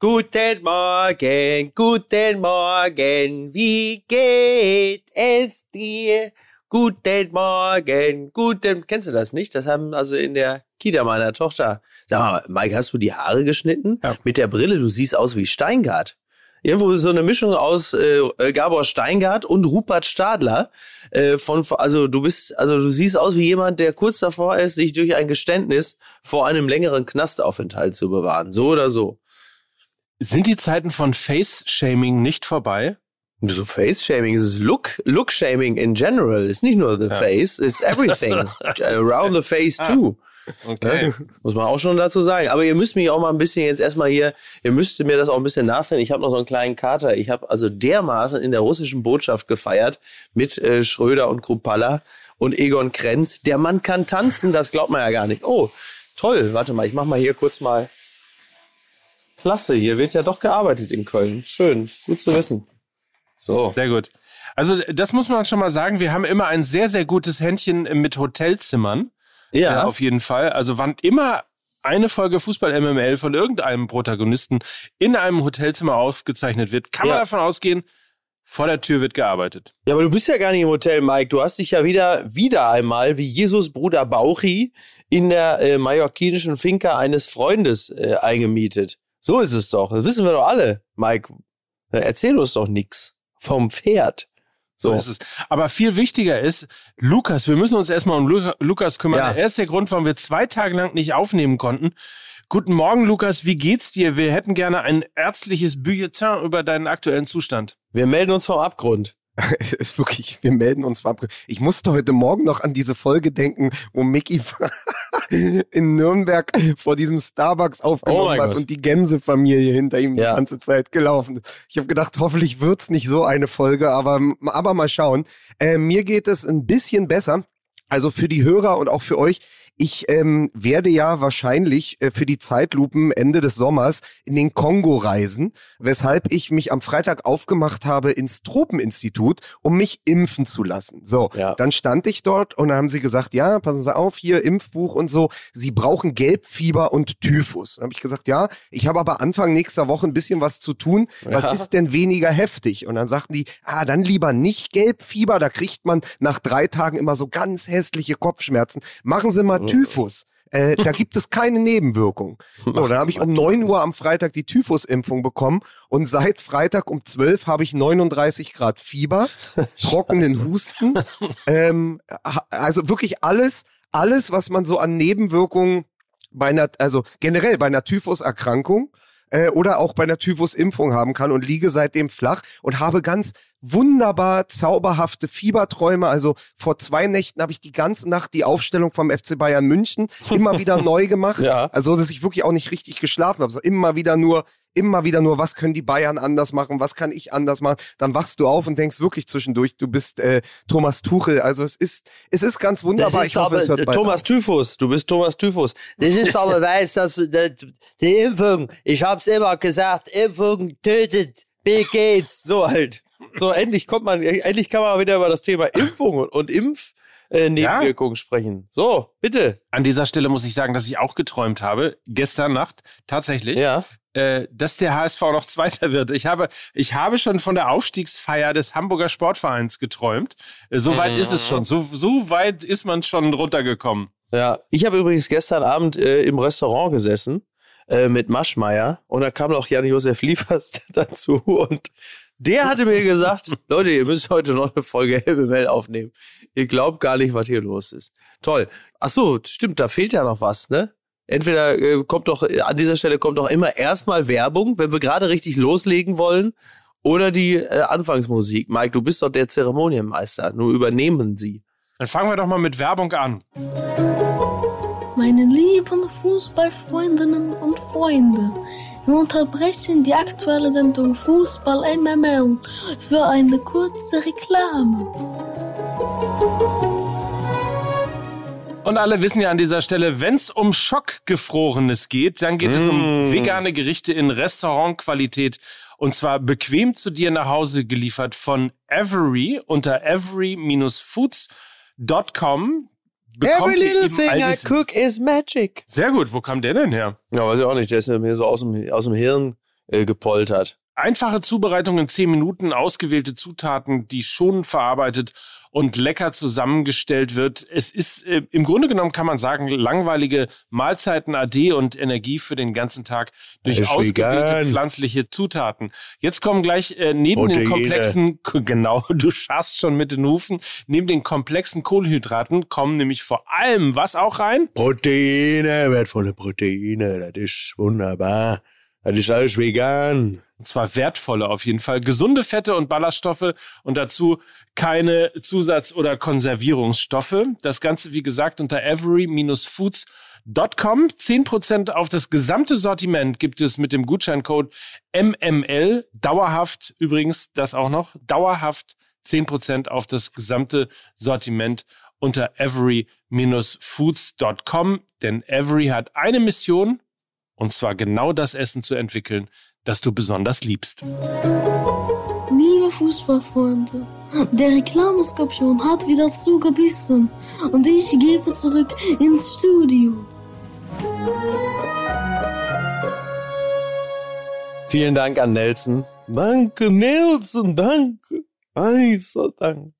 Guten Morgen, guten Morgen, wie geht es dir? Guten Morgen, guten. Kennst du das nicht? Das haben also in der Kita meiner Tochter. Sag mal, Mike, hast du die Haare geschnitten? Ja. Mit der Brille, du siehst aus wie Steingart. Irgendwo ist so eine Mischung aus äh, Gabor Steingart und Rupert Stadler. Äh, von, also du bist, also du siehst aus wie jemand, der kurz davor ist, sich durch ein Geständnis vor einem längeren Knastaufenthalt zu bewahren. So oder so. Sind die Zeiten von Face-Shaming nicht vorbei? So Face-Shaming, es ist Look, Look-Shaming in general. It's nicht nur the face, it's everything. Around the face too. Okay. Ne? Muss man auch schon dazu sagen. Aber ihr müsst mich auch mal ein bisschen jetzt erstmal hier, ihr müsst mir das auch ein bisschen nachsehen. Ich habe noch so einen kleinen Kater. Ich habe also dermaßen in der russischen Botschaft gefeiert mit äh, Schröder und Krupalla und Egon Krenz. Der Mann kann tanzen, das glaubt man ja gar nicht. Oh, toll. Warte mal, ich mach mal hier kurz mal. Klasse, hier wird ja doch gearbeitet in Köln. Schön, gut zu wissen. So. Sehr gut. Also das muss man schon mal sagen. Wir haben immer ein sehr, sehr gutes Händchen mit Hotelzimmern. Ja, Äh, auf jeden Fall. Also wann immer eine Folge Fußball MML von irgendeinem Protagonisten in einem Hotelzimmer aufgezeichnet wird, kann man Ja. davon ausgehen, vor der Tür wird gearbeitet. Ja, aber du bist ja gar nicht im Hotel, Mike. Du hast dich ja wieder, wieder einmal wie Jesus Bruder Bauchi in der äh, mallorquinischen Finca eines Freundes äh, eingemietet. So ist es doch. Das wissen wir doch alle, Mike. Erzähl uns doch nix vom Pferd. So So. ist es. Aber viel wichtiger ist, Lukas, wir müssen uns erstmal um Lu Lukas kümmern. Ja. Er ist der Grund, warum wir zwei Tage lang nicht aufnehmen konnten. Guten Morgen, Lukas, wie geht's dir? Wir hätten gerne ein ärztliches Bulletin über deinen aktuellen Zustand. Wir melden uns vom Abgrund. Es ist wirklich, wir melden uns ab. Ich musste heute Morgen noch an diese Folge denken, wo Mickey in Nürnberg vor diesem Starbucks Oh aufgenommen mein hat Gott. und die Gänsefamilie hinter ihm Ja. die ganze Zeit gelaufen ist. Ich habe gedacht, hoffentlich wird's nicht so eine Folge, aber, aber mal schauen. Äh, mir geht es ein bisschen besser. Also für die Hörer und auch für euch. Ich ähm, werde ja wahrscheinlich äh, für die Zeitlupen Ende des Sommers in den Kongo reisen, weshalb ich mich am Freitag aufgemacht habe ins Tropeninstitut, um mich impfen zu lassen. So, Ja. dann stand ich dort und dann haben sie gesagt, ja, passen Sie auf, hier Impfbuch und so. Sie brauchen Gelbfieber und Typhus. Dann habe ich gesagt, ja, ich habe aber Anfang nächster Woche ein bisschen was zu tun. Was Ja. ist denn weniger heftig? Und dann sagten die, ah, dann lieber nicht Gelbfieber, da kriegt man nach drei Tagen immer so ganz hässliche Kopfschmerzen. Machen Sie mal Typhus. Äh, da gibt es keine Nebenwirkung. So, dann habe ich um 9 Uhr am Freitag die Typhus-Impfung bekommen und seit Freitag um 12 habe ich 39 Grad Fieber, trockenen Husten. Ähm, also wirklich alles, alles, was man so an Nebenwirkungen bei einer, also generell bei einer Typhus-Erkrankung äh, oder auch bei einer Typhus-Impfung haben kann und liege seitdem flach und habe ganz wunderbar zauberhafte Fieberträume. Also vor zwei Nächten habe ich die ganze Nacht die Aufstellung vom FC Bayern München immer wieder neu gemacht. Ja. Also, dass ich wirklich auch nicht richtig geschlafen habe. So immer wieder nur, immer wieder nur, was können die Bayern anders machen, was kann ich anders machen. Dann wachst du auf und denkst wirklich zwischendurch, du bist äh, Thomas Tuchel. Also es ist, es ist ganz wunderbar. ich hoffe, es hört Thomas. Typhus. Du bist Thomas Typhus. Das ist aber weiß, dass die, die Impfung, ich hab's immer gesagt, Impfung tötet. Bill Gates. So halt. So, endlich kommt man, endlich kann man wieder über das Thema Impfung und, und Impf. Äh, Nebenwirkungen sprechen. So, bitte. An dieser Stelle muss ich sagen, dass ich auch geträumt habe, gestern Nacht tatsächlich, Ja. Äh, dass der HSV noch Zweiter wird. Ich habe, ich habe schon von der Aufstiegsfeier des Hamburger Sportvereins geträumt. Äh, so weit ist es schon. So, so weit ist man schon runtergekommen. Ja, ich habe übrigens gestern Abend äh, im Restaurant gesessen äh, mit Maschmeyer und da kam noch Jan-Josef Liefers dazu und der hatte mir gesagt, Leute, ihr müsst heute noch eine Folge Helbemel aufnehmen. Ihr glaubt gar nicht, was hier los ist. Toll. Ach so, stimmt, da fehlt ja noch was, ne? Entweder äh, kommt doch, äh, an dieser Stelle kommt doch immer erstmal Werbung, wenn wir gerade richtig loslegen wollen, oder die äh, Anfangsmusik. Mike, du bist doch der Zeremonienmeister. Nur übernehmen sie. Dann fangen wir doch mal mit Werbung an. Meine lieben Fußballfreundinnen und Freunde, wir unterbrechen die aktuelle Sendung Fußball MML für eine kurze Reklame. Und alle wissen ja an dieser Stelle, wenn es um Schockgefrorenes geht, dann geht es um vegane Gerichte in Restaurantqualität. Und zwar bequem zu dir nach Hause geliefert von Every unter every-foods.com. ihr eben all dies- cook is magic. Sehr gut, wo kam der denn her? Ja, weiß ich auch nicht. Der ist mir so aus dem, aus dem Hirn äh, gepoltert. Einfache Zubereitung in 10 Minuten, ausgewählte Zutaten, die schonend verarbeitet und lecker zusammengestellt wird. Es ist äh, im Grunde genommen kann man sagen, langweilige Mahlzeiten AD und Energie für den ganzen Tag durch Ist ausgewählte pflanzliche Zutaten. Jetzt kommen gleich äh, neben den Proteine. komplexen, genau, du scharst schon mit den Hufen, neben den komplexen Kohlenhydraten kommen nämlich vor allem was auch rein? Proteine, wertvolle Proteine, das ist wunderbar. Das ist alles vegan. Und zwar wertvolle auf jeden Fall. Gesunde Fette und Ballaststoffe und dazu keine Zusatz- oder Konservierungsstoffe. Das Ganze, wie gesagt, unter every-foods.com. 10% auf das gesamte Sortiment gibt es mit dem Gutscheincode MML. Dauerhaft übrigens, das auch noch. Dauerhaft 10% auf das gesamte Sortiment unter every-foods.com. Denn Every hat eine Mission, und zwar genau das Essen zu entwickeln, das du besonders liebst. Liebe Fußballfreunde, der Reklameskorpion hat wieder zugebissen und ich gebe zurück ins Studio. Vielen Dank an Nelson. Danke, Nelson, danke. Heißer Dank.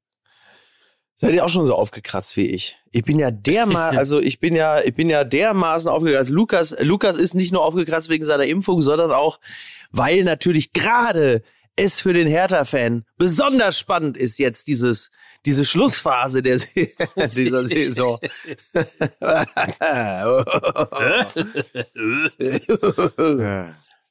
Seid ihr auch schon so aufgekratzt wie ich? Ich bin ja dermaßen, also ich bin ja, ich bin ja dermaßen aufgekratzt. Lukas, Lukas ist nicht nur aufgekratzt wegen seiner Impfung, sondern auch, weil natürlich gerade es für den Hertha-Fan besonders spannend ist jetzt dieses, diese Schlussphase der Se dieser Saison.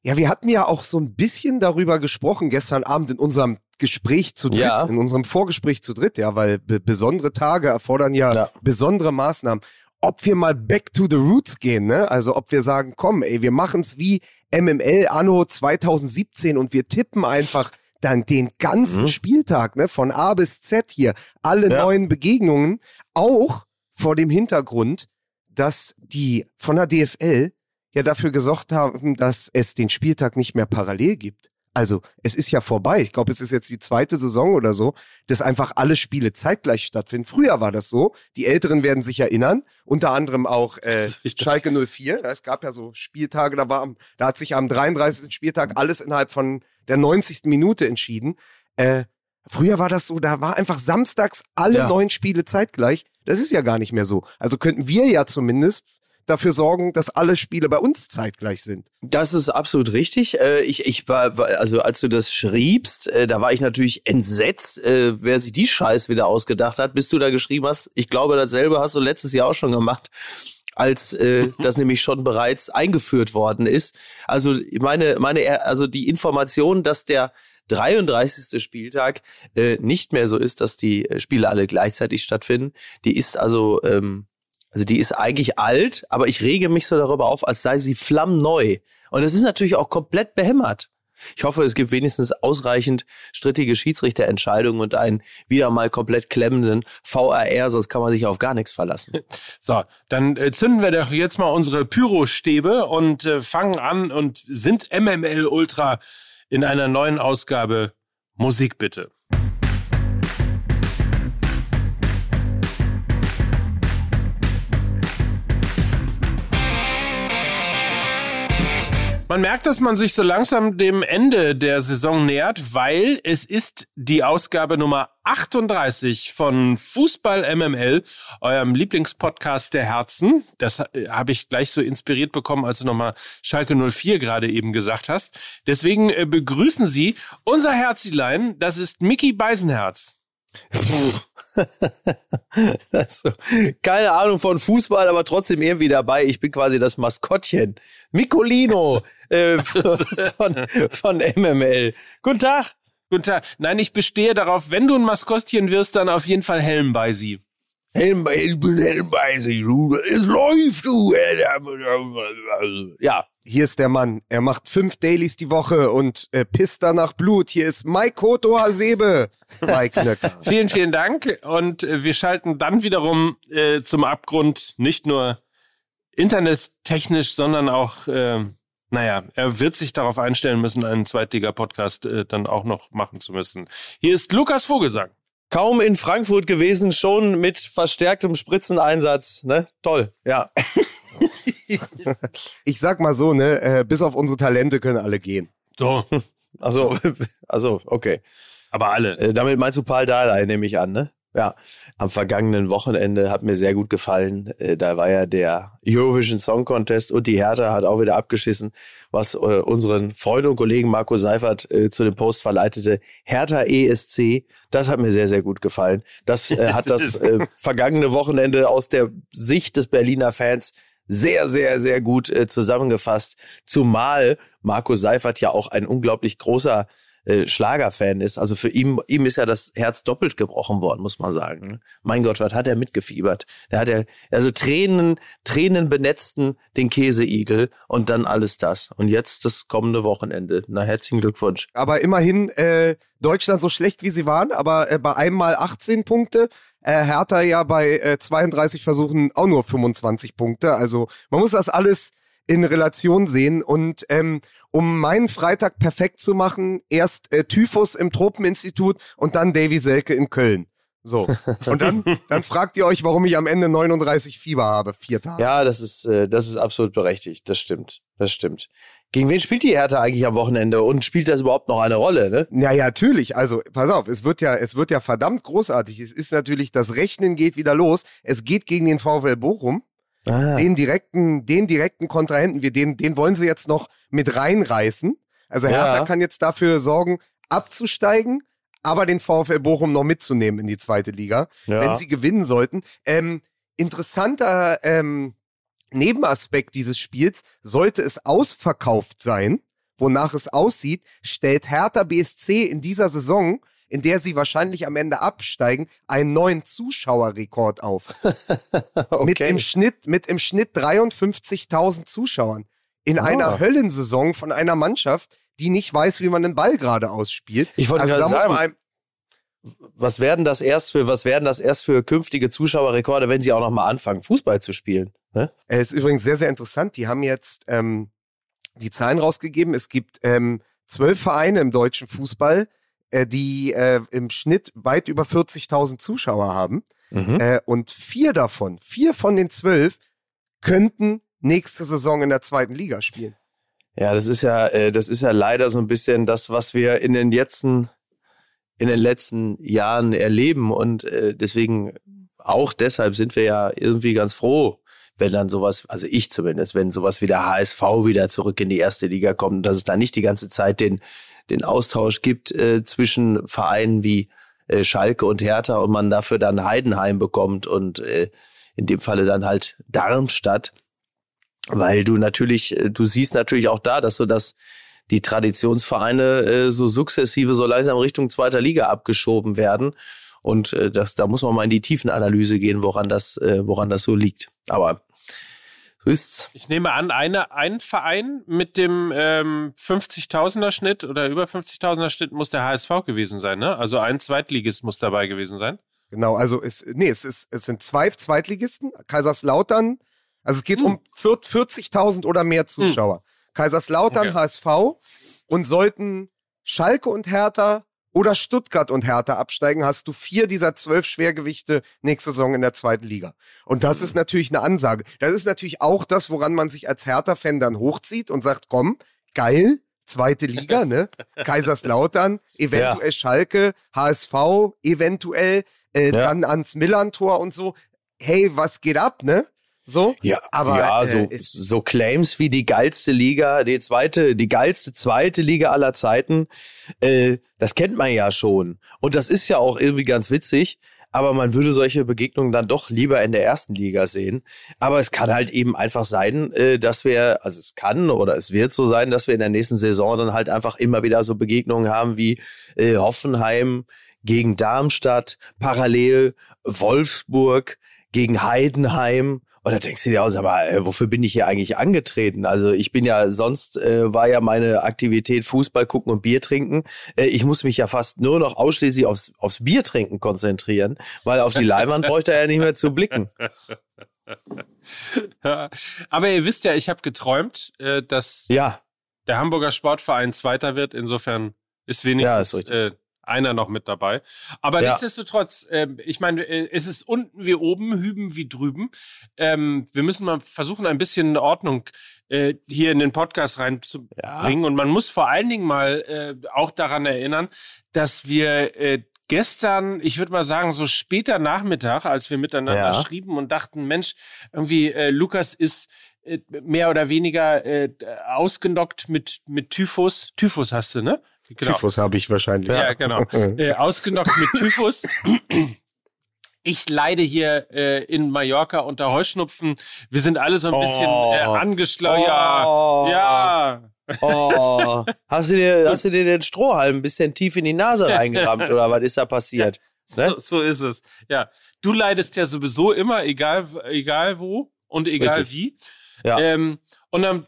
Ja, wir hatten ja auch so ein bisschen darüber gesprochen gestern Abend in unserem Gespräch zu dritt, Ja. in unserem Vorgespräch zu dritt, ja, weil be besondere Tage erfordern ja, Ja. besondere Maßnahmen. Ob wir mal back to the roots gehen, ne? Also ob wir sagen, komm, ey, wir machen's wie MML Anno 2017 und wir tippen einfach dann den ganzen Mhm. Spieltag, ne, von A bis Z hier, alle Ja. neuen Begegnungen, auch vor dem Hintergrund, dass die von der DFL ja dafür gesorgt haben, dass es den Spieltag nicht mehr parallel gibt. Also es ist ja vorbei. Ich glaube, es ist jetzt die zweite Saison oder so, dass einfach alle Spiele zeitgleich stattfinden. Früher war das so. Die Älteren werden sich erinnern. Unter anderem auch äh, Schalke 04. Ja, es gab ja so Spieltage, da, war, am- da hat sich am 33. Spieltag alles innerhalb von der 90. Minute entschieden. Äh, früher war das so, da war einfach samstags alle Ja. neun Spiele zeitgleich. Das ist ja gar nicht mehr so. Also könnten wir ja zumindest dafür sorgen, dass alle Spiele bei uns zeitgleich sind. Das ist absolut richtig. Äh, Ich, ich war, also als du das schriebst, äh, da war ich natürlich entsetzt, äh, wer sich die Scheiß wieder ausgedacht hat, bis du da geschrieben hast. Ich glaube, dasselbe hast du letztes Jahr auch schon gemacht, als äh, das nämlich schon bereits eingeführt worden ist. Also meine, meine, also die Information, dass der 33. Spieltag äh, nicht mehr so ist, dass die Spiele alle gleichzeitig stattfinden, die ist also ähm, also die ist eigentlich alt, aber ich rege mich so darüber auf, als sei sie flammneu. Und es ist natürlich auch komplett behämmert. Ich hoffe, es gibt wenigstens ausreichend strittige Schiedsrichterentscheidungen und einen wieder mal komplett klemmenden VRR, sonst kann man sich auf gar nichts verlassen. So, dann äh, zünden wir doch jetzt mal unsere Pyrostäbe und äh, fangen an und sind MML Ultra in einer neuen Ausgabe. Musik bitte. Man merkt, dass man sich so langsam dem Ende der Saison nähert, weil es ist die Ausgabe Nummer 38 von Fußball MML, eurem Lieblingspodcast der Herzen. Das äh, habe ich gleich so inspiriert bekommen, als du nochmal Schalke 04 gerade eben gesagt hast. Deswegen äh, begrüßen Sie unser Herzilein, das ist Mickey Beisenherz. Also, keine Ahnung von Fußball, aber trotzdem irgendwie dabei. Ich bin quasi das Maskottchen. Mikolino äh, von, von MML. Guten Tag. Guten Tag. Nein, ich bestehe darauf, wenn du ein Maskottchen wirst, dann auf jeden Fall Helm bei Sie. Helm, ich bin Helm bei sich, du. Es läuft, du. Ja, Hier ist der Mann. Er macht fünf Dailies die Woche und äh, pisst danach Blut. Hier ist Mike Koto Hasebe. Mike Nöcker. Vielen, vielen Dank. Und äh, wir schalten dann wiederum äh, zum Abgrund nicht nur internettechnisch, sondern auch, äh, naja, er wird sich darauf einstellen müssen, einen Zweitliga-Podcast äh, dann auch noch machen zu müssen. Hier ist Lukas Vogelsang. kaum in Frankfurt gewesen, schon mit verstärktem Spritzeneinsatz. Ne? Toll, ja. Ich sag mal so, ne, äh, bis auf unsere Talente können alle gehen. So, Also, also okay. aber alle. Äh, damit meinst du Paul Dardai, nehme ich an, ne? Ja, am vergangenen Wochenende hat mir sehr gut gefallen. Äh, da war ja der Eurovision Song Contest und die Hertha hat auch wieder abgeschissen, was äh, unseren Freund und Kollegen Marco Seifert äh, zu dem Post verleitete. Hertha ESC, das hat mir sehr, sehr gut gefallen. Das hat das vergangene Wochenende aus der Sicht des Berliner Fans sehr, sehr, sehr gut zusammengefasst. Zumal Marco Seifert ja auch ein unglaublich großer äh, Schlagerfan ist. Also für ihn, ihm ist ja das Herz doppelt gebrochen worden, muss man sagen. ne? Mein Gott, was hat er mitgefiebert? Da hat er, also Tränen, Tränen benetzten den Käseigel und dann alles das. Und jetzt das kommende Wochenende. Na, herzlichen Glückwunsch. Aber immerhin äh, Deutschland so schlecht wie sie waren, aber äh, bei einem Mal 18 Punkte. Äh, Hertha ja bei äh, 32 Versuchen auch nur 25 Punkte. Also man muss das alles in Relation sehen. Und ähm, um meinen Freitag perfekt zu machen, erst äh, Typhus im Tropeninstitut und dann Davy Selke in Köln. So. Und dann, dann fragt ihr euch, warum ich am Ende 39 Fieber habe. Vier Tage. Ja, das ist, äh, das ist absolut berechtigt. Das stimmt. Das stimmt. Gegen wen spielt die Hertha eigentlich am Wochenende und spielt das überhaupt noch eine Rolle, ne? Ja, ja, natürlich. Also, pass auf, es wird ja, es wird ja verdammt großartig. Es ist natürlich, das Rechnen geht wieder los. Es geht gegen den VfL Bochum. Ah. Den direkten, den direkten Kontrahenten, wir, den, den wollen sie jetzt noch mit reinreißen. Also Hertha Ja. kann jetzt dafür sorgen, abzusteigen, aber den VfL Bochum noch mitzunehmen in die zweite Liga, Ja. wenn sie gewinnen sollten. Ähm, interessanter ähm, Nebenaspekt dieses Spiels, sollte es ausverkauft sein, wonach es aussieht, stellt Hertha BSC in dieser Saison, in der sie wahrscheinlich am Ende absteigen, einen neuen Zuschauerrekord auf. okay. Mit im Schnitt, mit im Schnitt 53.000 Zuschauern. In Ah. einer Höllensaison von einer Mannschaft, die nicht weiß, wie man den Ball gerade ausspielt. Ich wollte also gerade sagen, was werden das erst für, was werden das erst für künftige Zuschauerrekorde, wenn sie auch noch mal anfangen, Fußball zu spielen? Ne? Es ist übrigens sehr, sehr interessant. Die haben jetzt ähm, die Zahlen rausgegeben. Es gibt ähm, zwölf Vereine im deutschen Fußball, äh, die äh, im Schnitt weit über 40.000 Zuschauer haben. Mhm. Äh, und vier davon, vier von den zwölf, könnten nächste Saison in der zweiten Liga spielen. Ja, das ist ja, äh, das ist ja leider so ein bisschen das, was wir in den letzten, in den letzten Jahren erleben und äh, deswegen auch deshalb sind wir ja irgendwie ganz froh, wenn dann sowas, also ich zumindest, wenn sowas wie der HSV wieder zurück in die erste Liga kommt und dass es da nicht die ganze Zeit den, den Austausch gibt äh, zwischen Vereinen wie äh, Schalke und Hertha und man dafür dann Heidenheim bekommt und äh, in dem Falle dann halt Darmstadt weil du natürlich, äh, du siehst natürlich auch da, dass so dass die Traditionsvereine äh, so sukzessive so langsam Richtung zweiter Liga abgeschoben werden und äh, das, da muss man mal in die Tiefenanalyse gehen, woran das, äh, woran das so liegt. Aber so ist's. Ich nehme an, eine, ein Verein mit dem ähm, 50.000er Schnitt oder über 50.000er Schnitt muss der HSV gewesen sein, ne? Also ein Zweitligist muss dabei gewesen sein. Genau, also es, nee, es, ist, es sind zwei Zweitligisten, Kaiserslautern, also es geht um vier- 40.000 oder mehr Zuschauer. Kaiserslautern, Okay. HSV und sollten Schalke und Hertha oder Stuttgart und Hertha absteigen, hast du vier dieser zwölf Schwergewichte nächste Saison in der zweiten Liga. Und das ist natürlich eine Ansage. Das ist natürlich auch das, woran man sich als Hertha-Fan dann hochzieht und sagt, komm, geil, zweite Liga, ne? Kaiserslautern, eventuell Schalke, HSV, eventuell äh, Ja. dann ans Millantor und so. Hey, was geht ab, ne? So? Ja, Aber, ja, äh, so, ist- so Claims wie die geilste Liga, die zweite, die geilste zweite Liga aller Zeiten, äh, das kennt man ja schon. Und das ist ja auch irgendwie ganz witzig. Aber man würde solche Begegnungen dann doch lieber in der ersten Liga sehen. Aber es kann halt eben einfach sein, äh, dass wir, also es kann oder es wird so sein, dass wir in der nächsten Saison dann halt einfach immer wieder so Begegnungen haben wie äh, Hoffenheim gegen Darmstadt, parallel Wolfsburg gegen Heidenheim. Und da denkst du dir aus, aber äh, wofür bin ich hier eigentlich angetreten? Also ich bin ja, sonst äh, war ja meine Aktivität Fußball gucken und Bier trinken. Äh, ich muss mich ja fast nur noch ausschließlich aufs, aufs Bier trinken konzentrieren, weil auf die Leinwand bräuchte er ja nicht mehr zu blicken. Aber ihr wisst ja, ich habe geträumt, äh, dass Ja, der Hamburger Sportverein Zweiter wird. Insofern ist Ja, wenigstens ist richtig. äh, einer noch mit dabei. Aber Ja. nichtsdestotrotz, ähm, ich meine, äh, es ist unten wie oben, hüben wie drüben. Ähm, wir müssen mal versuchen, ein bisschen Ordnung äh, hier in den Podcast reinzubringen. Und man muss vor allen Dingen mal äh, auch daran erinnern, dass wir äh, gestern, ich würde mal sagen, so später Nachmittag, als wir miteinander Ja. schrieben und dachten, Mensch, irgendwie äh, Lukas ist äh, mehr oder weniger äh, ausgenockt mit, mit Typhus. Typhus hast du, ne? Genau. Typhus habe ich wahrscheinlich. Ja, genau. Äh, ausgenockt mit Typhus. Ich leide hier äh, in Mallorca unter Heuschnupfen. Wir sind alle so ein bisschen Oh. äh, angeschlagen. Ja, Oh. ja. Oh, hast du dir, hast du dir den Strohhalm ein bisschen tief in die Nase reingerammt oder was ist da passiert? Ne? So, so ist es. Ja, du leidest ja sowieso immer, egal, egal wo und egal Richtig. wie. Ja. Ähm, und dann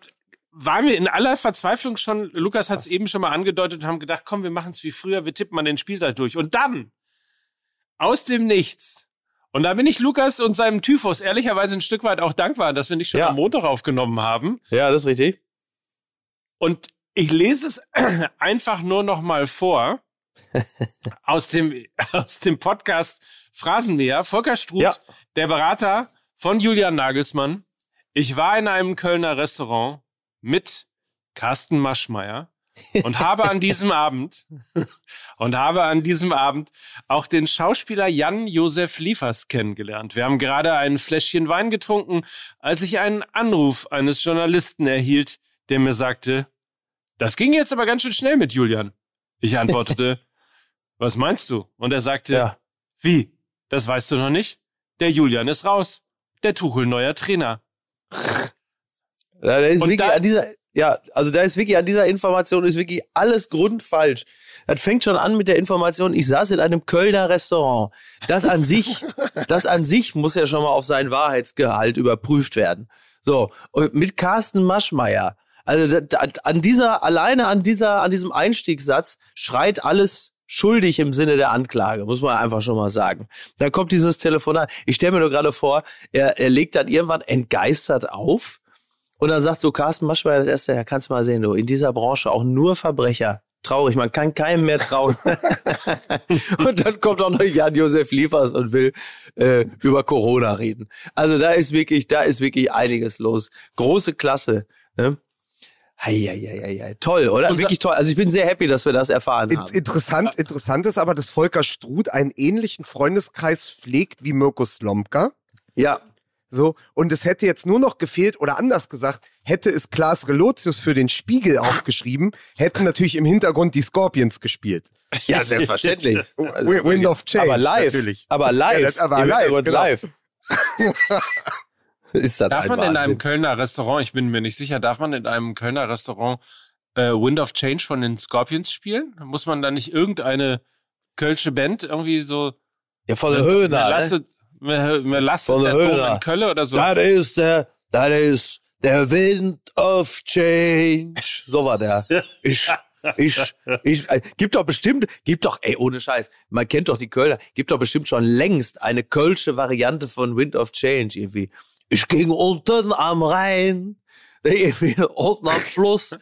waren wir in aller Verzweiflung schon, Lukas hat es eben schon mal angedeutet und haben gedacht, komm, wir machen es wie früher, wir tippen mal den Spieltag durch. Und dann, aus dem Nichts, und da bin ich Lukas und seinem Typhus ehrlicherweise ein Stück weit auch dankbar, dass wir nicht schon Ja. am Montag aufgenommen haben. Ja, das ist richtig. Und ich lese es einfach nur noch mal vor aus dem, aus dem Podcast Phrasenmäher. Volker Struth, Ja. der Berater von Julian Nagelsmann. Ich war in einem Kölner Restaurant mit Carsten Maschmeyer und habe an diesem Abend und habe an diesem Abend auch den Schauspieler Jan-Josef Liefers kennengelernt. Wir haben gerade ein Fläschchen Wein getrunken, als ich einen Anruf eines Journalisten erhielt, der mir sagte, das ging jetzt aber ganz schön schnell mit Julian. Ich antwortete, was meinst du? Und er sagte, Ja. wie? Das weißt du noch nicht? Der Julian ist raus. Der Tuchel neuer Trainer. Ja, da ist Und wirklich an dieser, ja, also da ist wirklich an dieser Information ist wirklich alles grundfalsch. Das fängt schon an mit der Information, ich saß in einem Kölner Restaurant. Das an sich, das an sich muss ja schon mal auf seinen Wahrheitsgehalt überprüft werden. So, und mit Carsten Maschmeyer. Also da, da, an dieser, alleine an dieser, an diesem Einstiegssatz schreit alles schuldig im Sinne der Anklage, muss man einfach schon mal sagen. Da kommt dieses Telefonat. Ich stelle mir nur gerade vor, er, er legt dann irgendwann entgeistert auf und dann sagt so Carsten Maschmeyer das erste, ja, kannst du mal sehen, du, in dieser Branche auch nur Verbrecher. Traurig, man kann keinem mehr trauen. und dann kommt auch noch Jan-Josef Liefers und will äh, über Corona reden. Also da ist wirklich, da ist wirklich einiges los. Große Klasse. Ne? Heieieiei. Toll, oder? Unser- wirklich toll. Also ich bin sehr happy, dass wir das erfahren In- haben. Interessant, interessant ist aber, dass Volker Struth einen ähnlichen Freundeskreis pflegt wie Mirko Slomka. Ja, So, und es hätte jetzt nur noch gefehlt, oder anders gesagt, hätte es Klaas Relotius für den Spiegel aufgeschrieben, hätten natürlich im Hintergrund die Scorpions gespielt. ja, selbstverständlich. Wi- Wind of Change. aber live. Natürlich. Aber live. Ja, das, aber Im live, genau. live. ist das Darf ein man in einem Wahnsinn. Kölner Restaurant, ich bin mir nicht sicher, darf man in einem Kölner Restaurant äh, Wind of Change von den Scorpions spielen? Muss man da nicht irgendeine kölsche Band irgendwie so Ja, der mir Höhner. Ne? Mir lastet Von der Höhner. in Köln oder so? Das ist der, das ist der Wind of Change. So war der. Ich, ich, ich, äh, gibt doch bestimmt, gibt doch, ey, ohne Scheiß, man kennt doch die Kölner, gibt doch bestimmt schon längst eine kölsche Variante von Wind of Change irgendwie. Ich ging unten am Rhein, irgendwie unten am Fluss,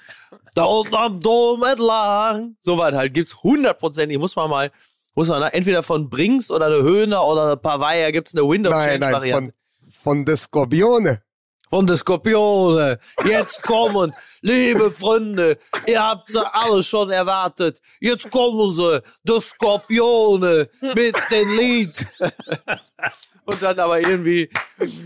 da unten am Dom entlang. So was halt, gibt's hundertprozentig, muss man mal, muss man entweder von Brings oder eine Höhner oder eine Pavaya gibt's eine Wind of Nein, Change nein, Variante. von, von der Skorpione. Von der Skorpione. Jetzt kommen, liebe Freunde, ihr habt sie alle schon erwartet. Jetzt kommen sie, die Skorpione mit dem Lied. Und dann aber irgendwie,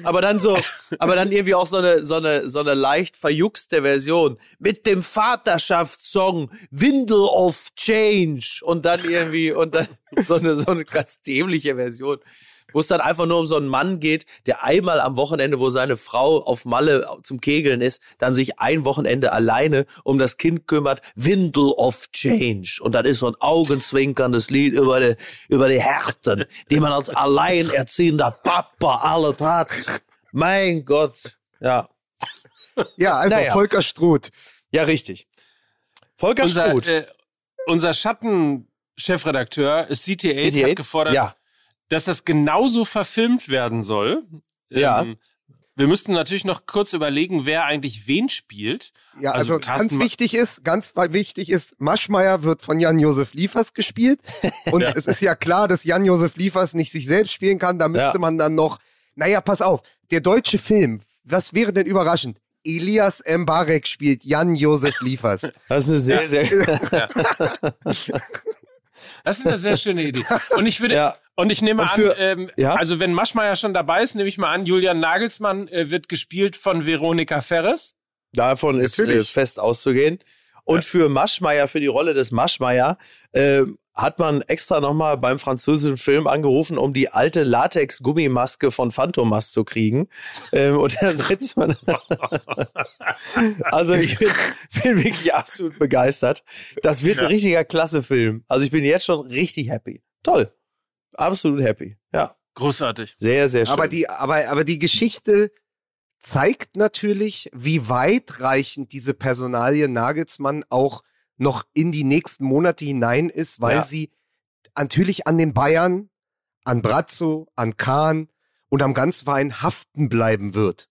aber dann so, aber dann irgendwie auch so eine, so eine, so eine leicht verjuxte Version mit dem Vaterschaftssong Windle of Change und dann irgendwie, und dann so eine, so eine ganz dämliche Version wo es dann einfach nur um so einen Mann geht, der einmal am Wochenende, wo seine Frau auf Malle zum Kegeln ist, dann sich ein Wochenende alleine um das Kind kümmert. Windle of Change. Und das ist so ein augenzwinkerndes Lied über die, über die Härten, die man als alleinerziehender Papa alles hat. Mein Gott. Ja. Ja, also Naja. Volker Struth. Ja, richtig. Volker unser, Struth. äh, unser Schatten-Chefredakteur CT8 CT8? hat gefordert, Ja. Dass das genauso verfilmt werden soll. Ja. Ähm, Wir müssten natürlich noch kurz überlegen, wer eigentlich wen spielt. Ja, Also also, ganz Ma- wichtig ist, ganz wichtig ist, Maschmeyer wird von Jan-Josef Liefers gespielt. Und es ist ja klar, dass Jan-Josef Liefers nicht sich selbst spielen kann. Da müsste Ja. man dann noch, naja, pass auf, der deutsche Film, was wäre denn überraschend? Elias Mbarek spielt Jan-Josef Liefers. Das ist eine sehr, sehr. Das ist eine sehr schöne Idee. Und ich würde, Ja. und ich nehme Und für- an, ähm, ja? also wenn Maschmeyer schon dabei ist, nehme ich mal an, Julian Nagelsmann äh, wird gespielt von Veronika Ferres. Davon ist äh, Natürlich. fest auszugehen. Und für Maschmeyer, für die Rolle des Maschmeyer, äh, hat man extra nochmal beim französischen Film angerufen, um die alte Latex-Gummimaske von Phantomas zu kriegen. Ähm, und da setzt man. also ich bin, bin wirklich absolut begeistert. Das wird ein richtiger Klasse-Film. Also ich bin jetzt schon richtig happy. Toll. Absolut happy. Ja. Großartig. Sehr, sehr schön. Aber die, aber, aber die Geschichte zeigt natürlich, wie weitreichend diese Personalie Nagelsmann auch noch in die nächsten Monate hinein ist, weil Ja. sie natürlich an den Bayern, an Brazzo, an Kahn und am ganzen Verein haften bleiben wird.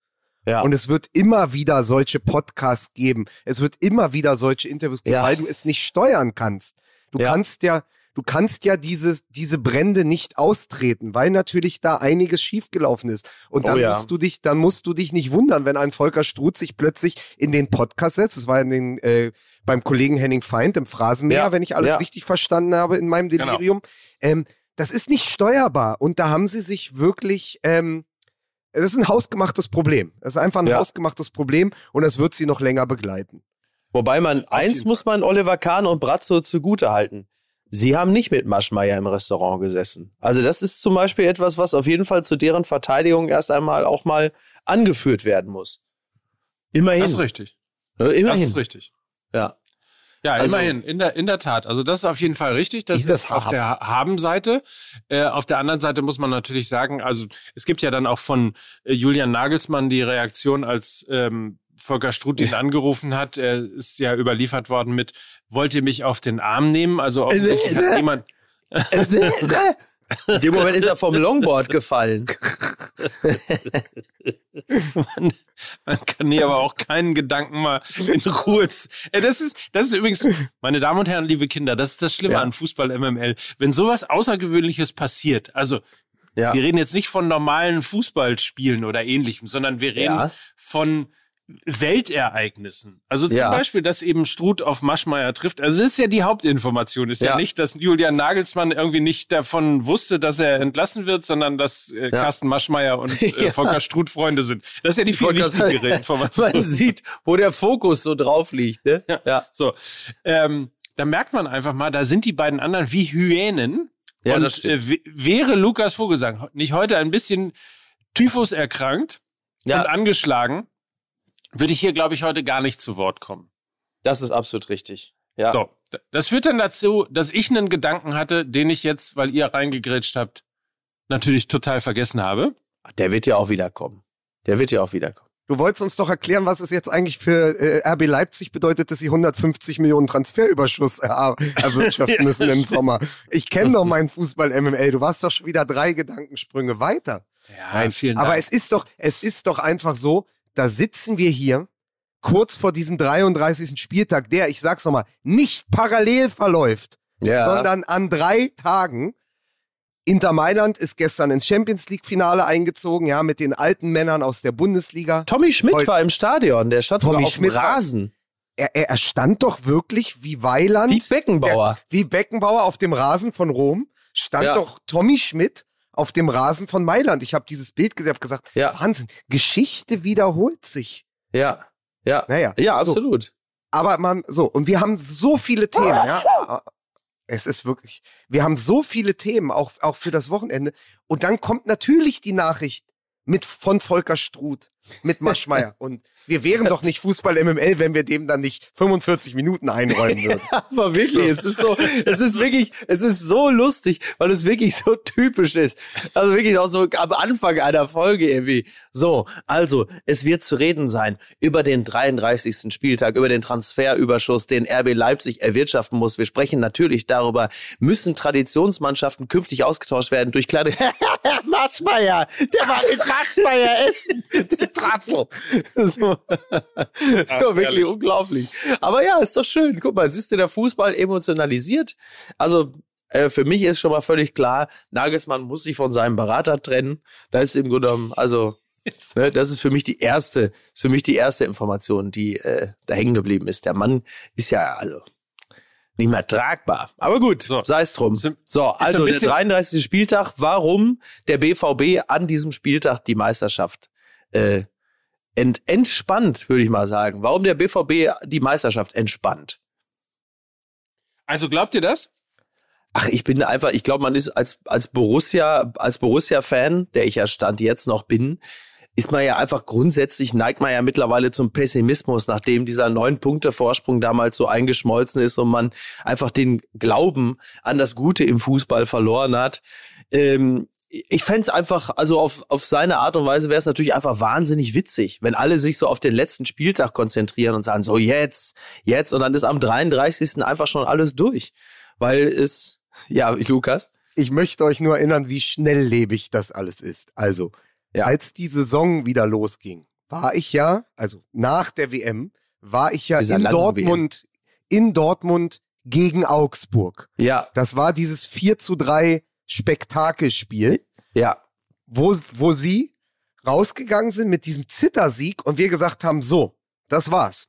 ja. Und es wird immer wieder solche Podcasts geben. Es wird immer wieder solche Interviews geben, Ja. weil du es nicht steuern kannst. Du Ja. kannst ja, du kannst ja dieses, diese Brände nicht austreten, weil natürlich da einiges schiefgelaufen ist. Und Oh dann ja. musst du dich, dann musst du dich nicht wundern, wenn ein Volker Struth sich plötzlich in den Podcast setzt. Das war in den, äh, beim Kollegen Henning Feind im Phrasenmäher, Ja. wenn ich alles Ja. richtig verstanden habe in meinem Delirium. Ähm, das ist nicht steuerbar. Und da haben sie sich wirklich, ähm, es ist ein hausgemachtes Problem. Es ist einfach ein Ja. hausgemachtes Problem und es wird sie noch länger begleiten. Wobei man, eins jeden muss man Oliver Kahn und Brazzo zugute halten. Sie haben nicht mit Maschmeyer im Restaurant gesessen. Also das ist zum Beispiel etwas, was auf jeden Fall zu deren Verteidigung erst einmal auch mal angeführt werden muss. Immerhin. Das ist richtig. Äh, Das Immerhin. ist richtig. Ja. Ja, Also- immerhin, in der, in der Tat. Also das ist auf jeden Fall richtig. Das Diese ist auf der Haben-Seite. Äh, auf der anderen Seite muss man natürlich sagen, also es gibt ja dann auch von äh, Julian Nagelsmann die Reaktion, als ähm, Volker Struth ihn angerufen hat. Er ist ja überliefert worden mit, wollt ihr mich auf den Arm nehmen? Also offensichtlich hat jemand... In dem Moment ist er vom Longboard gefallen. Man, man kann hier aber auch keinen Gedanken mal in Ruhe. Das ist, das ist übrigens, meine Damen und Herren, liebe Kinder, das ist das Schlimme Ja. an Fußball MML. Wenn sowas Außergewöhnliches passiert, also Ja. wir reden jetzt nicht von normalen Fußballspielen oder ähnlichem, sondern wir reden Ja. von Weltereignissen. Also zum Ja. Beispiel, dass eben Struth auf Maschmeyer trifft. Also das ist ja die Hauptinformation. Ist ja, Ja. nicht, dass Julian Nagelsmann irgendwie nicht davon wusste, dass er entlassen wird, sondern dass äh, Carsten Maschmeyer und äh, Ja. Volker Struth Freunde sind. Das ist ja die viel wichtigere Information. Man sieht, wo der Fokus so drauf liegt. Ne? Ja. ja. So, ähm, da merkt man einfach mal, da sind die beiden anderen wie Hyänen. Ja, und äh, wäre Lukas Vogelsang nicht heute ein bisschen Typhus erkrankt Ja. und angeschlagen, würde ich hier, glaube ich, heute gar nicht zu Wort kommen. Das ist absolut richtig. Ja. So, das führt dann dazu, dass ich einen Gedanken hatte, den ich jetzt, weil ihr reingegrätscht habt, natürlich total vergessen habe. Der wird ja auch wiederkommen. Der wird ja auch wiederkommen. Du wolltest uns doch erklären, was es jetzt eigentlich für äh, RB Leipzig bedeutet, dass sie 150 Millionen Transferüberschuss er erwirtschaften Ja, müssen im stimmt. Sommer. Ich kenne doch meinen Fußball MML. Du warst doch schon wieder drei Gedankensprünge weiter. Ja, vielen Dank. Aber es ist doch, es ist doch einfach so, da sitzen wir hier kurz vor diesem 33. Spieltag, der, ich sag's nochmal, nicht parallel verläuft, Ja. sondern an drei Tagen. Inter Mailand ist gestern ins Champions League Finale eingezogen, ja, mit den alten Männern aus der Bundesliga. Tommy Schmidt Heute- war im Stadion. Der stand sogar Tommy auf dem Schmidt Rasen. Er, er, er stand doch wirklich wie Weiland, Wie Beckenbauer. Der, wie Beckenbauer auf dem Rasen von Rom, stand Ja. doch Tommy Schmidt auf dem Rasen von Mailand. Ich habe dieses Bild gesehen, habe gesagt, Ja. Wahnsinn, Geschichte wiederholt sich. Ja. Ja. Naja, Ja, so. absolut. Aber man, so, und wir haben so viele Themen, ja. Es ist wirklich, wir haben so viele Themen, auch, auch für das Wochenende. Und dann kommt natürlich die Nachricht mit von Volker Struth, mit Maschmeyer. und wir wären doch nicht Fußball MML, wenn wir dem dann nicht 45 Minuten einräumen würden. Aber wirklich, es ist so, es ist wirklich, es ist so lustig, weil es wirklich so typisch ist. Also wirklich auch so am Anfang einer Folge irgendwie. So, also, es wird zu reden sein über den 33. Spieltag, über den Transferüberschuss, den RB Leipzig erwirtschaften muss. Wir sprechen natürlich darüber, müssen Traditionsmannschaften künftig ausgetauscht werden durch kleine Maschmeier, der war mit Maschmeier essen. Trottel. so, so wirklich unglaublich. Aber ja, ist doch schön. Guck mal, siehst du, der Fußball emotionalisiert. Also äh, für mich ist schon mal völlig klar, Nagelsmann muss sich von seinem Berater trennen. Da ist im Grunde genommen, also ne, das ist für mich die erste, ist für mich die erste Information, die äh, da hängen geblieben ist. Der Mann ist ja also nicht mehr tragbar. Aber gut, So. sei es drum. So, also der bisschen- 33. Spieltag. Warum der BVB an diesem Spieltag die Meisterschaft äh, ent, entspannt, würde ich mal sagen. Warum der BVB die Meisterschaft entspannt? Also glaubt ihr das? Ach, ich bin einfach, ich glaube, man ist als, als Borussia, als Borussia-Fan, der ich ja Stand jetzt noch bin, ist man ja einfach grundsätzlich, neigt man ja mittlerweile zum Pessimismus, nachdem dieser neun Punkte Vorsprung damals so eingeschmolzen ist und man einfach den Glauben an das Gute im Fußball verloren hat. Ähm, ich fänd's einfach, also auf, auf seine Art und Weise wäre es natürlich einfach wahnsinnig witzig, wenn alle sich so auf den letzten Spieltag konzentrieren und sagen, so jetzt, jetzt, und dann ist am 33. einfach schon alles durch. Weil es, ja, Lukas, Ich möchte euch nur erinnern, wie schnelllebig das alles ist. Also, Ja. als die Saison wieder losging, war ich ja, also nach der WM, war ich ja Dieser in Dortmund, in Dortmund gegen Augsburg. ja, Das war dieses 4 zu 3 Spektakelspiel, ja, wo, wo sie rausgegangen sind mit diesem Zittersieg und wir gesagt haben, so, das war's.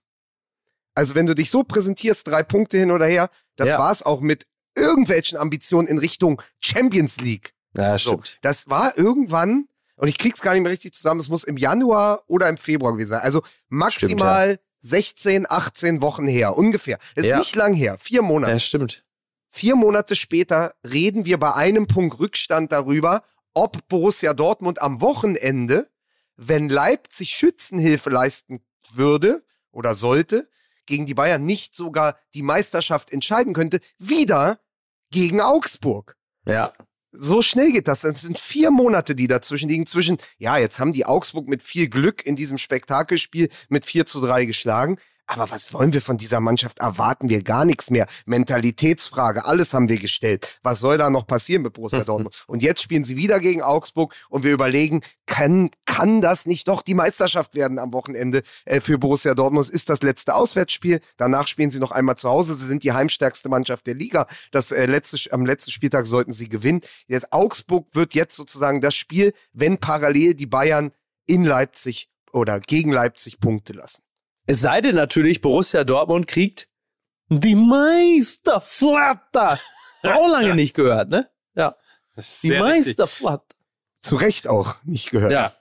Also wenn du dich so präsentierst, drei Punkte hin oder her, das Ja. war's auch mit irgendwelchen Ambitionen in Richtung Champions League. ja, So, stimmt. das war irgendwann, und ich krieg's gar nicht mehr richtig zusammen, es muss im Januar oder im Februar gewesen sein. Also maximal 16, 18 Wochen her, ungefähr. Das ist Ja. nicht lang her, vier Monate. Ja, stimmt. Vier Monate später reden wir bei einem Punkt Rückstand darüber, ob Borussia Dortmund am Wochenende, wenn Leipzig Schützenhilfe leisten würde oder sollte, gegen die Bayern nicht sogar die Meisterschaft entscheiden könnte, wieder gegen Augsburg. Ja, So schnell geht das. Es sind vier Monate, die dazwischen liegen. Zwischen, ja, jetzt haben die Augsburg mit viel Glück in diesem Spektakelspiel mit 4 zu 3 geschlagen. Aber was wollen wir von dieser Mannschaft? Erwarten wir gar nichts mehr. Mentalitätsfrage, alles haben wir gestellt. Was soll da noch passieren mit Borussia Dortmund? Und jetzt spielen sie wieder gegen Augsburg und wir überlegen, kann, kann das nicht doch die Meisterschaft werden am Wochenende äh, für Borussia Dortmund? Ist das letzte Auswärtsspiel. Danach spielen sie noch einmal zu Hause. Sie sind die heimstärkste Mannschaft der Liga. Das äh, letzte, am letzten Spieltag sollten sie gewinnen. Jetzt Augsburg wird jetzt sozusagen das Spiel, wenn parallel die Bayern in Leipzig oder gegen Leipzig Punkte lassen. Es sei denn natürlich, Borussia Dortmund kriegt die Meisterflatter. Auch lange nicht gehört, ne? Ja. Die. Meisterflatter. Zu Recht auch nicht gehört. Ja.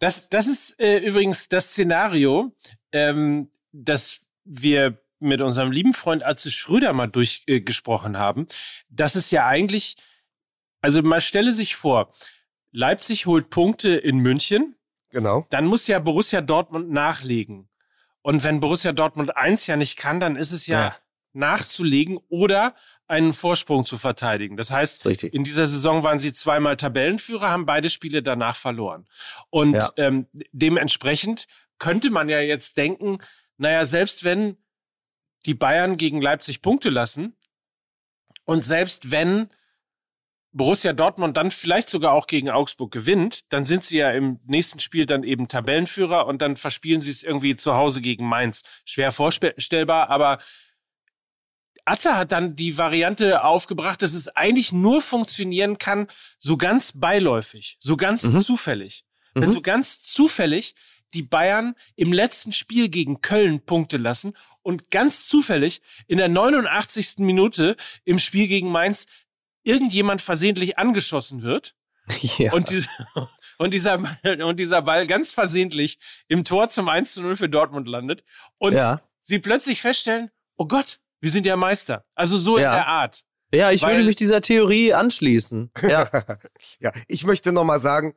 Das, das ist äh, übrigens das Szenario, ähm, das wir mit unserem lieben Freund Atze Schröder mal durchgesprochen äh, haben. Das ist ja eigentlich, also man stelle sich vor, Leipzig holt Punkte in München, Genau. dann muss ja Borussia Dortmund nachlegen. Und wenn Borussia Dortmund eins ja nicht kann, dann ist es ja, Ja. nachzulegen oder einen Vorsprung zu verteidigen. Das heißt, richtig. in dieser Saison waren sie zweimal Tabellenführer, haben beide Spiele danach verloren. Und Ja. ähm, dementsprechend könnte man ja jetzt denken, naja, selbst wenn die Bayern gegen Leipzig Punkte lassen und selbst wenn Borussia Dortmund dann vielleicht sogar auch gegen Augsburg gewinnt, dann sind sie ja im nächsten Spiel dann eben Tabellenführer und dann verspielen sie es irgendwie zu Hause gegen Mainz. Schwer vorstellbar, aber Atze hat dann die Variante aufgebracht, dass es eigentlich nur funktionieren kann, so ganz beiläufig, so ganz Mhm. zufällig. Wenn Mhm. so ganz zufällig die Bayern im letzten Spiel gegen Köln Punkte lassen und ganz zufällig in der 89. Minute im Spiel gegen Mainz irgendjemand versehentlich angeschossen wird Ja. und, die, und, dieser, und dieser Ball ganz versehentlich im Tor zum 1 zu 0 für Dortmund landet und ja. sie plötzlich feststellen, oh Gott, wir sind ja Meister. Also so Ja. in der Art. ja, ich Weil- würde mich dieser Theorie anschließen. Ja. Ja, ich möchte nochmal sagen,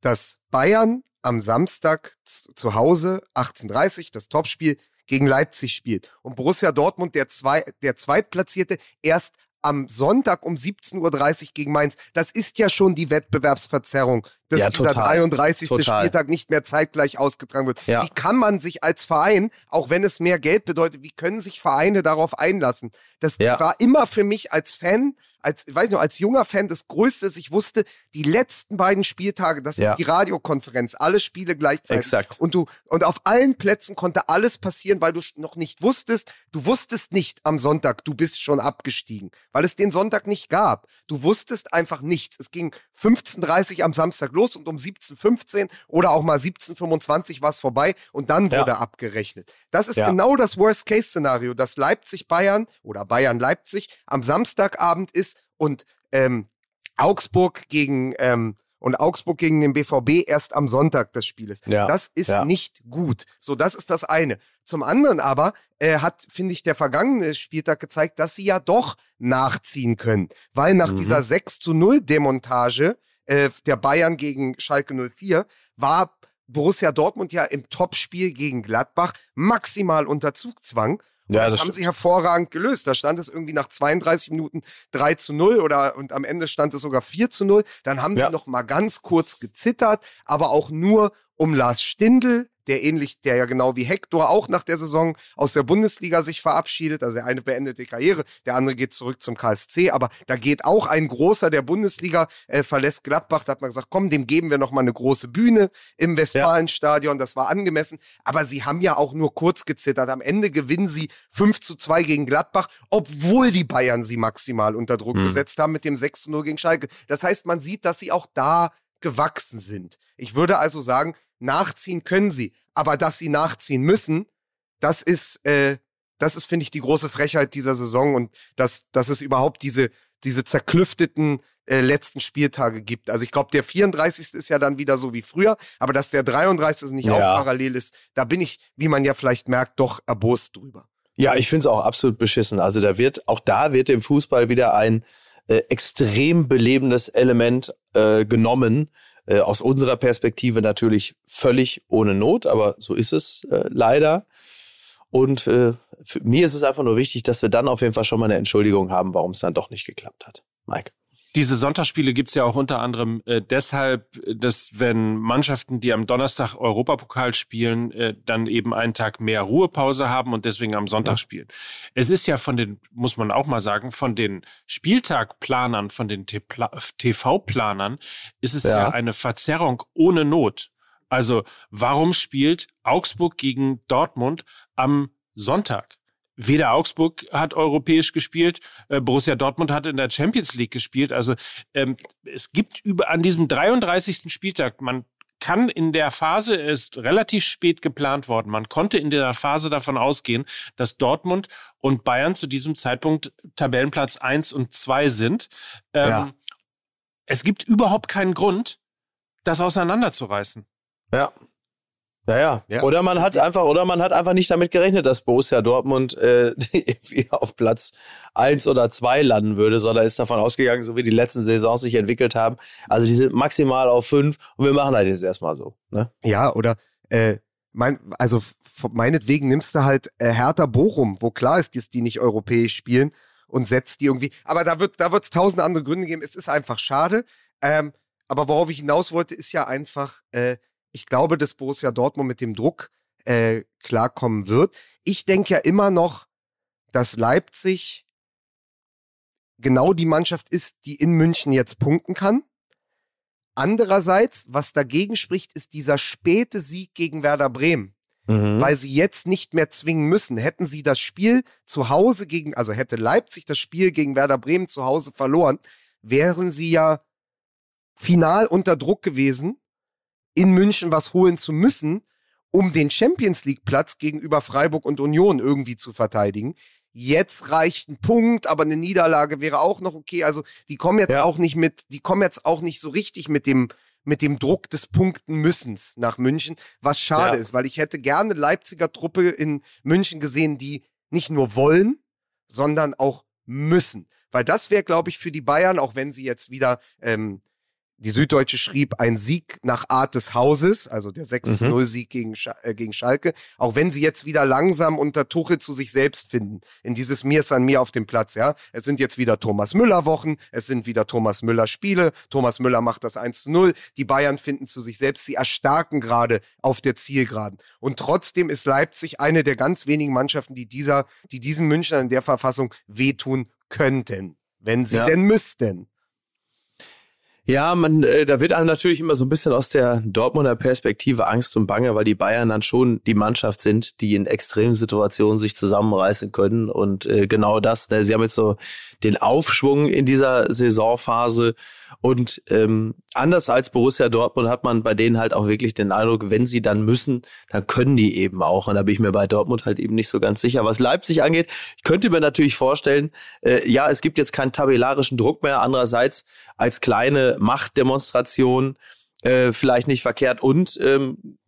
dass Bayern am Samstag zu Hause 18:30 das Topspiel gegen Leipzig spielt und Borussia Dortmund der zwei, der zweitplatzierte erst am Sonntag um 17:30 Uhr gegen Mainz. Das ist ja schon die Wettbewerbsverzerrung dass Ja, dieser total. 33. Total. Spieltag nicht mehr zeitgleich ausgetragen wird. Ja. Wie kann man sich als Verein, auch wenn es mehr Geld bedeutet, wie können sich Vereine darauf einlassen? Das Ja. war immer für mich als Fan, als, weiß nicht, als junger Fan das Größte, dass ich wusste, die letzten beiden Spieltage, das ist die Radiokonferenz, alle Spiele gleichzeitig. Exakt. Und du, und auf allen Plätzen konnte alles passieren, weil du noch nicht wusstest, du wusstest nicht am Sonntag, du bist schon abgestiegen, weil es den Sonntag nicht gab. Du wusstest einfach nichts. Es ging 15.30 am Samstag los und um 17.15 oder auch mal 17.25 war es vorbei und dann Ja. wurde abgerechnet. Das ist Ja. genau das Worst-Case-Szenario, dass Leipzig-Bayern oder Bayern-Leipzig am Samstagabend ist und ähm, Augsburg gegen ähm, und Augsburg gegen den BVB erst am Sonntag das Spiel ist. Ja, Das ist ja. nicht gut. So, das ist das eine. Zum anderen aber äh, hat, finde ich, der vergangene Spieltag gezeigt, dass sie ja doch nachziehen können. Weil nach Mhm. dieser 6 zu 0 Demontage äh, der Bayern gegen Schalke 04 war Borussia Dortmund ja im Topspiel gegen Gladbach maximal unter Zugzwang. Und Ja, das, das haben sie hervorragend gelöst. Da stand es irgendwie nach 32 Minuten 3 zu 0 oder und am Ende stand es sogar 4 zu 0. Dann haben Ja. sie noch mal ganz kurz gezittert, aber auch nur um Lars Stindl, der ähnlich, der ja genau wie Hector auch nach der Saison aus der Bundesliga sich verabschiedet. Also der eine beendet die Karriere, der andere geht zurück zum KSC. Aber da geht auch ein großer der Bundesliga, äh, verlässt Gladbach. Da hat man gesagt, komm, dem geben wir noch mal eine große Bühne im Westfalenstadion. Das war angemessen. Aber sie haben ja auch nur kurz gezittert. Am Ende gewinnen sie 5 zu 2 gegen Gladbach, obwohl die Bayern sie maximal unter Druck Mhm. gesetzt haben mit dem 6 zu 0 gegen Schalke. Das heißt, man sieht, dass sie auch da gewachsen sind. Ich würde also sagen, nachziehen können sie. Aber dass sie nachziehen müssen, das ist, äh, das ist, finde ich, die große Frechheit dieser Saison und dass, dass es überhaupt diese, diese zerklüfteten äh, letzten Spieltage gibt. Also ich glaube, der 34. ist ja dann wieder so wie früher, aber dass der 33. nicht Ja. auch parallel ist, da bin ich, wie man ja vielleicht merkt, doch erbost drüber. Ja, ich finde es auch absolut beschissen. Also da wird, auch da wird im Fußball wieder ein äh, extrem belebendes Element äh, genommen. Äh, aus unserer Perspektive natürlich völlig ohne Not, aber so ist es äh, leider. Und äh, für mir ist es einfach nur wichtig, dass wir dann auf jeden Fall schon mal eine Entschuldigung haben, warum es dann doch nicht geklappt hat. Mike. Diese Sonntagsspiele gibt's ja auch unter anderem äh, deshalb, dass wenn Mannschaften, die am Donnerstag Europapokal spielen, äh, dann eben einen Tag mehr Ruhepause haben und deswegen am Sonntag spielen. Es ist ja von den, muss man auch mal sagen, von den Spieltagplanern, von den TV-Planern, ist es ja. Ja. eine Verzerrung ohne Not. Also warum spielt Augsburg gegen Dortmund am Sonntag? Weder Augsburg hat europäisch gespielt, äh, Borussia Dortmund hat in der Champions League gespielt. Also ähm, es gibt über an diesem 33. Spieltag, man kann in der Phase, ist relativ spät geplant worden, man konnte in der Phase davon ausgehen, dass Dortmund und Bayern zu diesem Zeitpunkt Tabellenplatz 1 und 2 sind. Ähm, Ja. Es gibt überhaupt keinen Grund, das auseinanderzureißen. Ja. Ja, ja. Oder man hat einfach, oder man hat einfach nicht damit gerechnet, dass Borussia Dortmund äh, irgendwie auf Platz eins oder zwei landen würde, sondern ist davon ausgegangen, so wie die letzten Saisons sich entwickelt haben. Also die sind maximal auf fünf und wir machen halt jetzt erstmal so. Ne? Ja, oder äh, mein, also meinetwegen nimmst du halt äh, Hertha Bochum, wo klar ist, dass die nicht europäisch spielen und setzt die irgendwie. Aber da wird da wird's tausend andere Gründe geben. Es ist einfach schade. Ähm, aber worauf ich hinaus wollte, ist ja einfach, äh, ich glaube, dass Borussia Dortmund mit dem Druck äh, klarkommen wird. Ich denke ja immer noch, dass Leipzig genau die Mannschaft ist, die in München jetzt punkten kann. Andererseits, was dagegen spricht, ist dieser späte Sieg gegen Werder Bremen, Mhm. weil sie jetzt nicht mehr zwingen müssen. Hätten sie das Spiel zu Hause gegen, also hätte Leipzig das Spiel gegen Werder Bremen zu Hause verloren, wären sie ja final unter Druck gewesen, in München was holen zu müssen, um den Champions League Platz gegenüber Freiburg und Union irgendwie zu verteidigen. Jetzt reicht ein Punkt, aber eine Niederlage wäre auch noch okay. Also die kommen jetzt Ja. auch nicht mit, die kommen jetzt auch nicht so richtig mit dem mit dem Druck des Punkten müssens nach München, was schade Ja. ist, weil ich hätte gerne Leipziger Truppe in München gesehen, die nicht nur wollen, sondern auch müssen. Weil das wäre, glaube ich, für die Bayern, auch wenn sie jetzt wieder ähm, die Süddeutsche schrieb, ein Sieg nach Art des Hauses, also der 6-0-Sieg gegen, Scha äh, gegen Schalke, auch wenn sie jetzt wieder langsam unter Tuchel zu sich selbst finden, in dieses Mir ist an mir auf dem Platz, ja. Es sind jetzt wieder Thomas Müller Wochen, es sind wieder Thomas Müller Spiele, Thomas Müller macht das 1-0, die Bayern finden zu sich selbst, sie erstarken gerade auf der Zielgeraden. Und trotzdem ist Leipzig eine der ganz wenigen Mannschaften, die dieser, die diesen Münchnern in der Verfassung wehtun könnten, wenn sie Ja. denn müssten. Ja, man, äh, da wird einem natürlich immer so ein bisschen aus der Dortmunder Perspektive Angst und Bange, weil die Bayern dann schon die Mannschaft sind, die in extremen Situationen sich zusammenreißen können. Und äh, genau das, ne, sie haben jetzt so den Aufschwung in dieser Saisonphase. Und ähm, anders als Borussia Dortmund hat man bei denen halt auch wirklich den Eindruck, wenn sie dann müssen, dann können die eben auch. Und da bin ich mir bei Dortmund halt eben nicht so ganz sicher. Was Leipzig angeht, ich könnte mir natürlich vorstellen, äh, ja, es gibt jetzt keinen tabellarischen Druck mehr. Andererseits als kleine Machtdemonstration äh, vielleicht nicht verkehrt. Und ähm,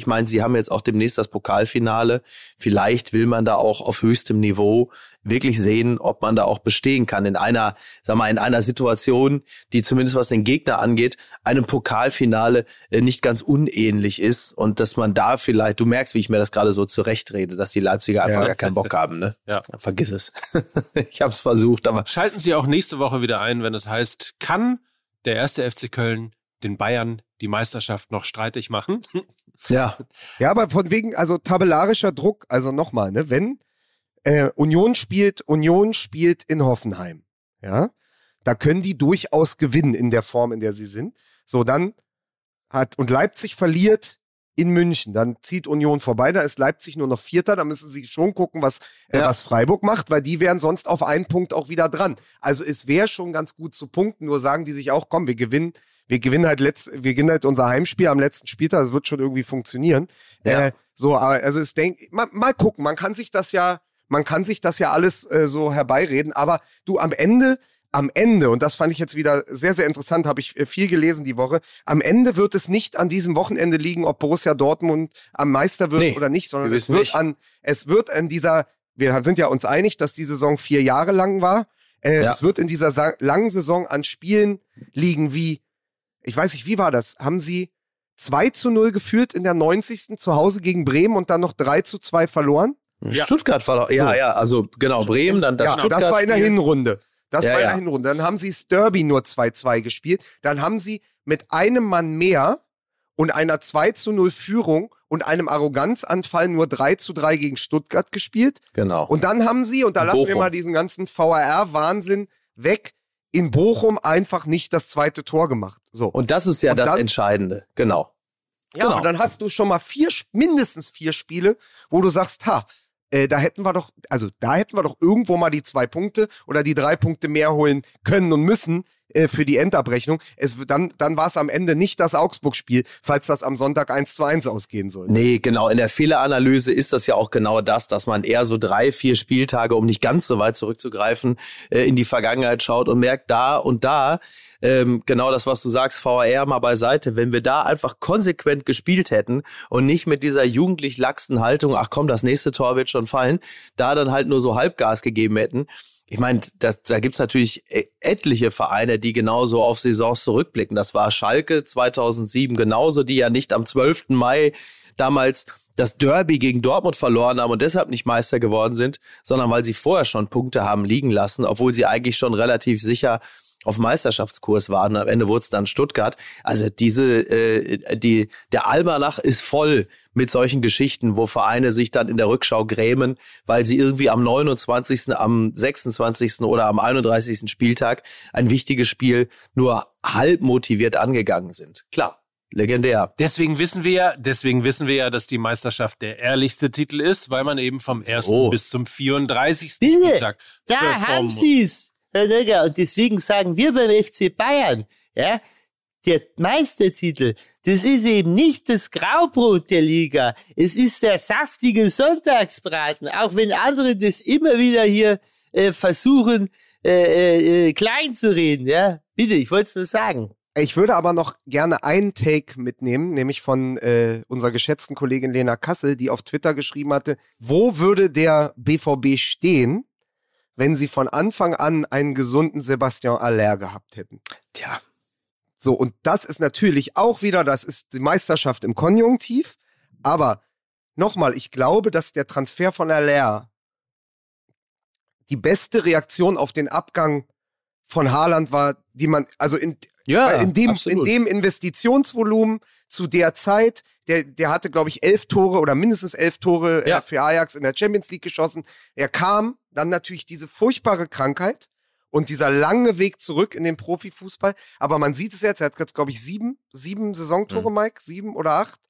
ich meine, sie haben jetzt auch demnächst das Pokalfinale. Vielleicht will man da auch auf höchstem Niveau wirklich sehen, ob man da auch bestehen kann in einer, sag mal, in einer Situation, die zumindest was den Gegner angeht, einem Pokalfinale äh, nicht ganz unähnlich ist und dass man da vielleicht, du merkst, wie ich mir das gerade so zurechtrede, dass die Leipziger einfach Ja. gar keinen Bock haben, ne? Ja. Vergiss es. ich habe es versucht, aber Schalten Sie auch nächste Woche wieder ein, wenn es heißt, kann der erste FC Köln den Bayern die Meisterschaft noch streitig machen? Ja, Ja, aber von wegen, also tabellarischer Druck, also nochmal, ne, wenn äh, Union spielt, Union spielt in Hoffenheim, ja, da können die durchaus gewinnen in der Form, in der sie sind. So, dann hat, und Leipzig verliert in München, dann zieht Union vorbei, da ist Leipzig nur noch Vierter, da müssen sie schon gucken, was, äh, Ja. was Freiburg macht, weil die wären sonst auf einen Punkt auch wieder dran. Also es wäre schon ganz gut zu punkten, nur sagen die sich auch, komm, wir gewinnen, wir gewinnen halt letzt, wir gewinnen halt unser Heimspiel am letzten Spieltag, das wird schon irgendwie funktionieren. Ja. Äh, so, aber also es denk, mal, mal gucken, man kann sich das ja, man kann sich das ja alles äh, so herbeireden, aber du am Ende, am Ende, und das fand ich jetzt wieder sehr, sehr interessant, habe ich äh, viel gelesen die Woche, am Ende wird es nicht an diesem Wochenende liegen, ob Borussia Dortmund am Meister wird Nee, oder nicht, sondern wir es wird nicht. an, es wird an dieser, wir sind ja uns einig, dass die Saison vier Jahre lang war. Äh, Ja. Es wird in dieser langen Saison an Spielen liegen wie, ich weiß nicht, wie war das? Haben sie 2 zu 0 geführt in der 90. zu Hause gegen Bremen und dann noch 3 zu 2 verloren? Ja. Stuttgart doch, ja, So. ja, also genau, Bremen, dann das ja, Stuttgart. das war in der Hinrunde. Das Ja, war in der ja. Hinrunde. Dann haben sie das Derby nur 2-2 gespielt. Dann haben sie mit einem Mann mehr und einer 2 zu 0 Führung und einem Arroganzanfall nur 3 zu 3 gegen Stuttgart gespielt. Genau. Und dann haben sie, und da lassen wir Bochum. mal diesen ganzen VAR-Wahnsinn weg, in Bochum einfach nicht das zweite Tor gemacht. So. Und das ist ja Und das dann- Entscheidende, genau. Ja, Genau. aber dann hast du schon mal vier, mindestens vier Spiele, wo du sagst, ha, äh, da hätten wir doch, also da hätten wir doch irgendwo mal die zwei Punkte oder die drei Punkte mehr holen können und müssen äh, für die Endabrechnung. Es, dann dann war es am Ende nicht das Augsburg-Spiel, falls das am Sonntag 1 zu 1 ausgehen soll. Nee, genau. In der Fehleranalyse ist das ja auch genau das, dass man eher so drei, vier Spieltage, um nicht ganz so weit zurückzugreifen, äh, in die Vergangenheit schaut und merkt da und da, ähm, genau das, was du sagst, VR mal beiseite, wenn wir da einfach konsequent gespielt hätten und nicht mit dieser jugendlich laxen Haltung, ach komm, das nächste Tor wird schon fallen, da dann halt nur so Halbgas gegeben hätten. Ich meine, da, da gibt's natürlich e- etliche Vereine, die genauso auf Saisons zurückblicken. Das war Schalke 2007 genauso, die ja nicht am 12. Mai damals das Derby gegen Dortmund verloren haben und deshalb nicht Meister geworden sind, sondern weil sie vorher schon Punkte haben liegen lassen, obwohl sie eigentlich schon relativ sicher auf Meisterschaftskurs waren. Am Ende wurde es dann Stuttgart. Also diese, äh, die, der Almanach ist voll mit solchen Geschichten, wo Vereine sich dann in der Rückschau grämen, weil sie irgendwie am 29., am 26. oder am 31. Spieltag ein wichtiges Spiel nur halb motiviert angegangen sind. Klar, legendär. Deswegen wissen wir ja, deswegen wissen wir ja, dass die Meisterschaft der ehrlichste Titel ist, weil man eben vom 1. So. bis zum 34. Bitte, Spieltag Da haben. Sie's, Herr Nöger. Und deswegen sagen wir beim FC Bayern, ja, der Meistertitel, das ist eben nicht das Graubrot der Liga. Es ist der saftige Sonntagsbraten, auch wenn andere das immer wieder hier äh, versuchen, äh, äh, klein zu reden. Ja, bitte, ich wollte es nur sagen. Ich würde aber noch gerne einen Take mitnehmen, nämlich von äh, unserer geschätzten Kollegin Lena Kassel, die auf Twitter geschrieben hatte, wo würde der BVB stehen, wenn sie von Anfang an einen gesunden Sebastian Aller gehabt hätten? Tja, So, und das ist natürlich auch wieder, das ist die Meisterschaft im Konjunktiv. Aber nochmal, ich glaube, dass der Transfer von Allaire die beste Reaktion auf den Abgang von Haaland war, die man, also in, Ja, weil in, dem, in dem Investitionsvolumen zu der Zeit, der, der hatte, glaube ich, elf Tore oder mindestens elf Tore Ja. äh, für Ajax in der Champions League geschossen. Er kam, dann natürlich diese furchtbare Krankheit und dieser lange Weg zurück in den Profifußball. Aber man sieht es jetzt, er hat jetzt, glaube ich, sieben, sieben Saisontore, Mhm. Mike, sieben oder acht,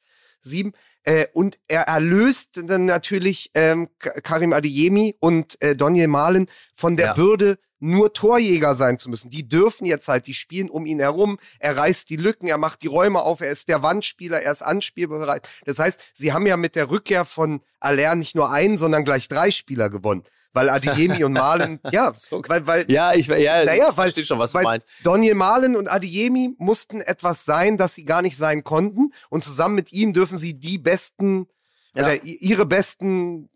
sieben. Äh, und er erlöst dann natürlich ähm, Karim Adeyemi und äh, Daniel Mahlen von der Ja. Bürde, nur Torjäger sein zu müssen. Die dürfen jetzt halt, die spielen um ihn herum, er reißt die Lücken, er macht die Räume auf, er ist der Wandspieler, er ist anspielbereit. Das heißt, sie haben ja mit der Rückkehr von Aller nicht nur einen, sondern gleich drei Spieler gewonnen. Weil Adeyemi und Mahlen, ja, So weil, weil Ja, ich, ja, Naja, ich weil- verstehe schon, was weil du meinst. Daniel Mahlen und Adeyemi mussten etwas sein, das sie gar nicht sein konnten. Und zusammen mit ihm dürfen sie die besten, Ja. oder ihre besten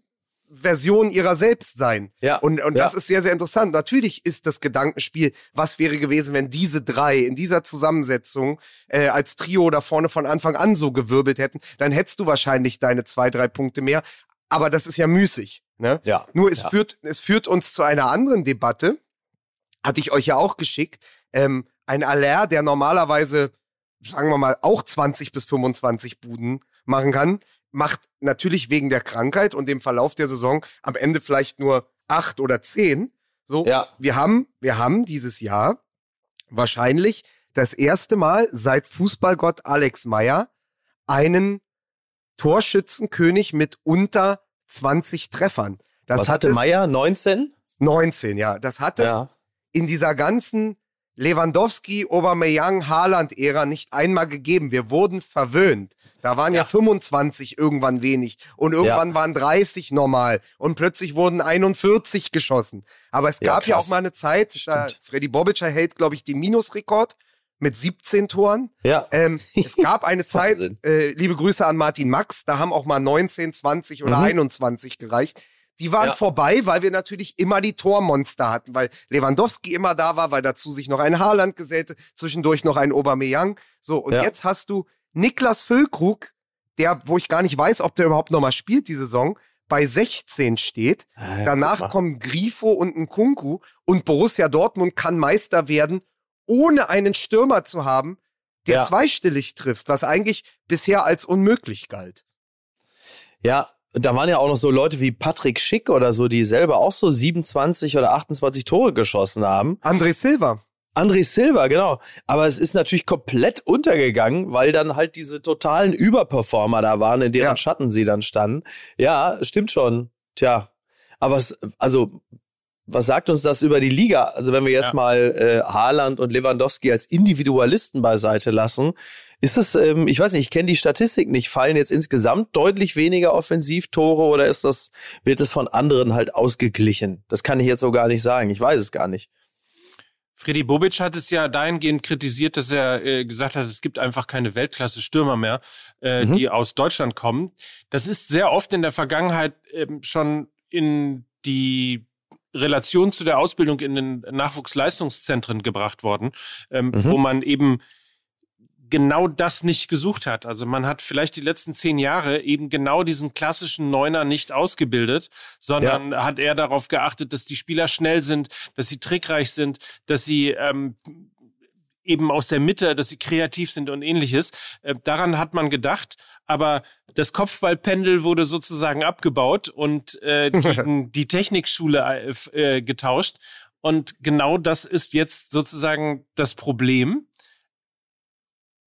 Versionen ihrer selbst sein. Ja. Und, und Ja. das ist sehr, sehr interessant. Natürlich ist das Gedankenspiel, was wäre gewesen, wenn diese drei in dieser Zusammensetzung äh, als Trio da vorne von Anfang an so gewirbelt hätten, dann hättest du wahrscheinlich deine zwei, drei Punkte mehr. Aber das ist ja müßig. Ne? Ja. Nur es, Ja. führt, es führt uns zu einer anderen Debatte, hatte ich euch ja auch geschickt. Ähm, ein Aller, der normalerweise, sagen wir mal, auch 20 bis 25 Buden machen kann, macht natürlich wegen der Krankheit und dem Verlauf der Saison am Ende vielleicht nur acht oder zehn. So, Ja. wir haben, wir haben dieses Jahr wahrscheinlich das erste Mal seit Fußballgott Alex Meyer einen Torschützenkönig mit unter 20 Treffern. Das Was hat hatte es- Meier? 19? 19, ja. Das hat es Ja. in dieser ganzen Lewandowski, Aubameyang, Haaland-Ära nicht einmal gegeben. Wir wurden verwöhnt. Da waren ja, 25 irgendwann wenig und irgendwann waren 30 normal und plötzlich wurden 41 geschossen. Aber es Ja, gab ja krass. auch mal eine Zeit, da. Freddy Bobic hält, glaube ich, den Minusrekord mit 17 Toren. Ja. Ähm, es gab eine Zeit, äh, liebe Grüße an Martin Max, da haben auch mal 19, 20 oder Mhm. 21 gereicht. Die waren Ja. vorbei, weil wir natürlich immer die Tormonster hatten, weil Lewandowski immer da war, weil dazu sich noch ein Haaland gesellte, zwischendurch noch ein Aubameyang. So, und Ja. jetzt hast du Niklas Füllkrug, der, wo ich gar nicht weiß, ob der überhaupt noch mal spielt die Saison, bei 16 steht. Ja, Danach guck mal. kommen Grifo und ein Kunku und Borussia Dortmund kann Meister werden, ohne einen Stürmer zu haben, der Ja. zweistellig trifft, was eigentlich bisher als unmöglich galt. Ja, da waren ja auch noch so Leute wie Patrick Schick oder so, die selber auch so 27 oder 28 Tore geschossen haben. André Silva. André Silva, genau. Aber es ist natürlich komplett untergegangen, weil dann halt diese totalen Überperformer da waren, in deren Ja. Schatten sie dann standen. Ja, stimmt schon. Tja. Aber es, also, was sagt uns das über die Liga? Also, wenn wir jetzt Ja. mal äh, Haaland und Lewandowski als Individualisten beiseite lassen, ist das, ähm, ich weiß nicht, ich kenne die Statistik nicht, fallen jetzt insgesamt deutlich weniger Offensivtore oder ist das, wird das von anderen halt ausgeglichen? Das kann ich jetzt so gar nicht sagen. Ich weiß es gar nicht. Freddy Bobic hat es ja dahingehend kritisiert, dass er äh, gesagt hat, es gibt einfach keine Weltklasse-Stürmer mehr, äh, Mhm. die aus Deutschland kommen. Das ist sehr oft in der Vergangenheit ähm, schon in die Relation zu der Ausbildung in den Nachwuchsleistungszentren gebracht worden, ähm, Mhm. wo man eben genau das nicht gesucht hat. Also man hat vielleicht die letzten zehn Jahre eben genau diesen klassischen Neuner nicht ausgebildet, sondern hat eher darauf geachtet, dass die Spieler schnell sind, dass sie trickreich sind, dass sie ähm, eben aus der Mitte, dass sie kreativ sind und ähnliches. Äh, daran hat man gedacht, aber das Kopfballpendel wurde sozusagen abgebaut und äh, gegen die Technikschule äh, äh, getauscht. Und genau das ist jetzt sozusagen das Problem.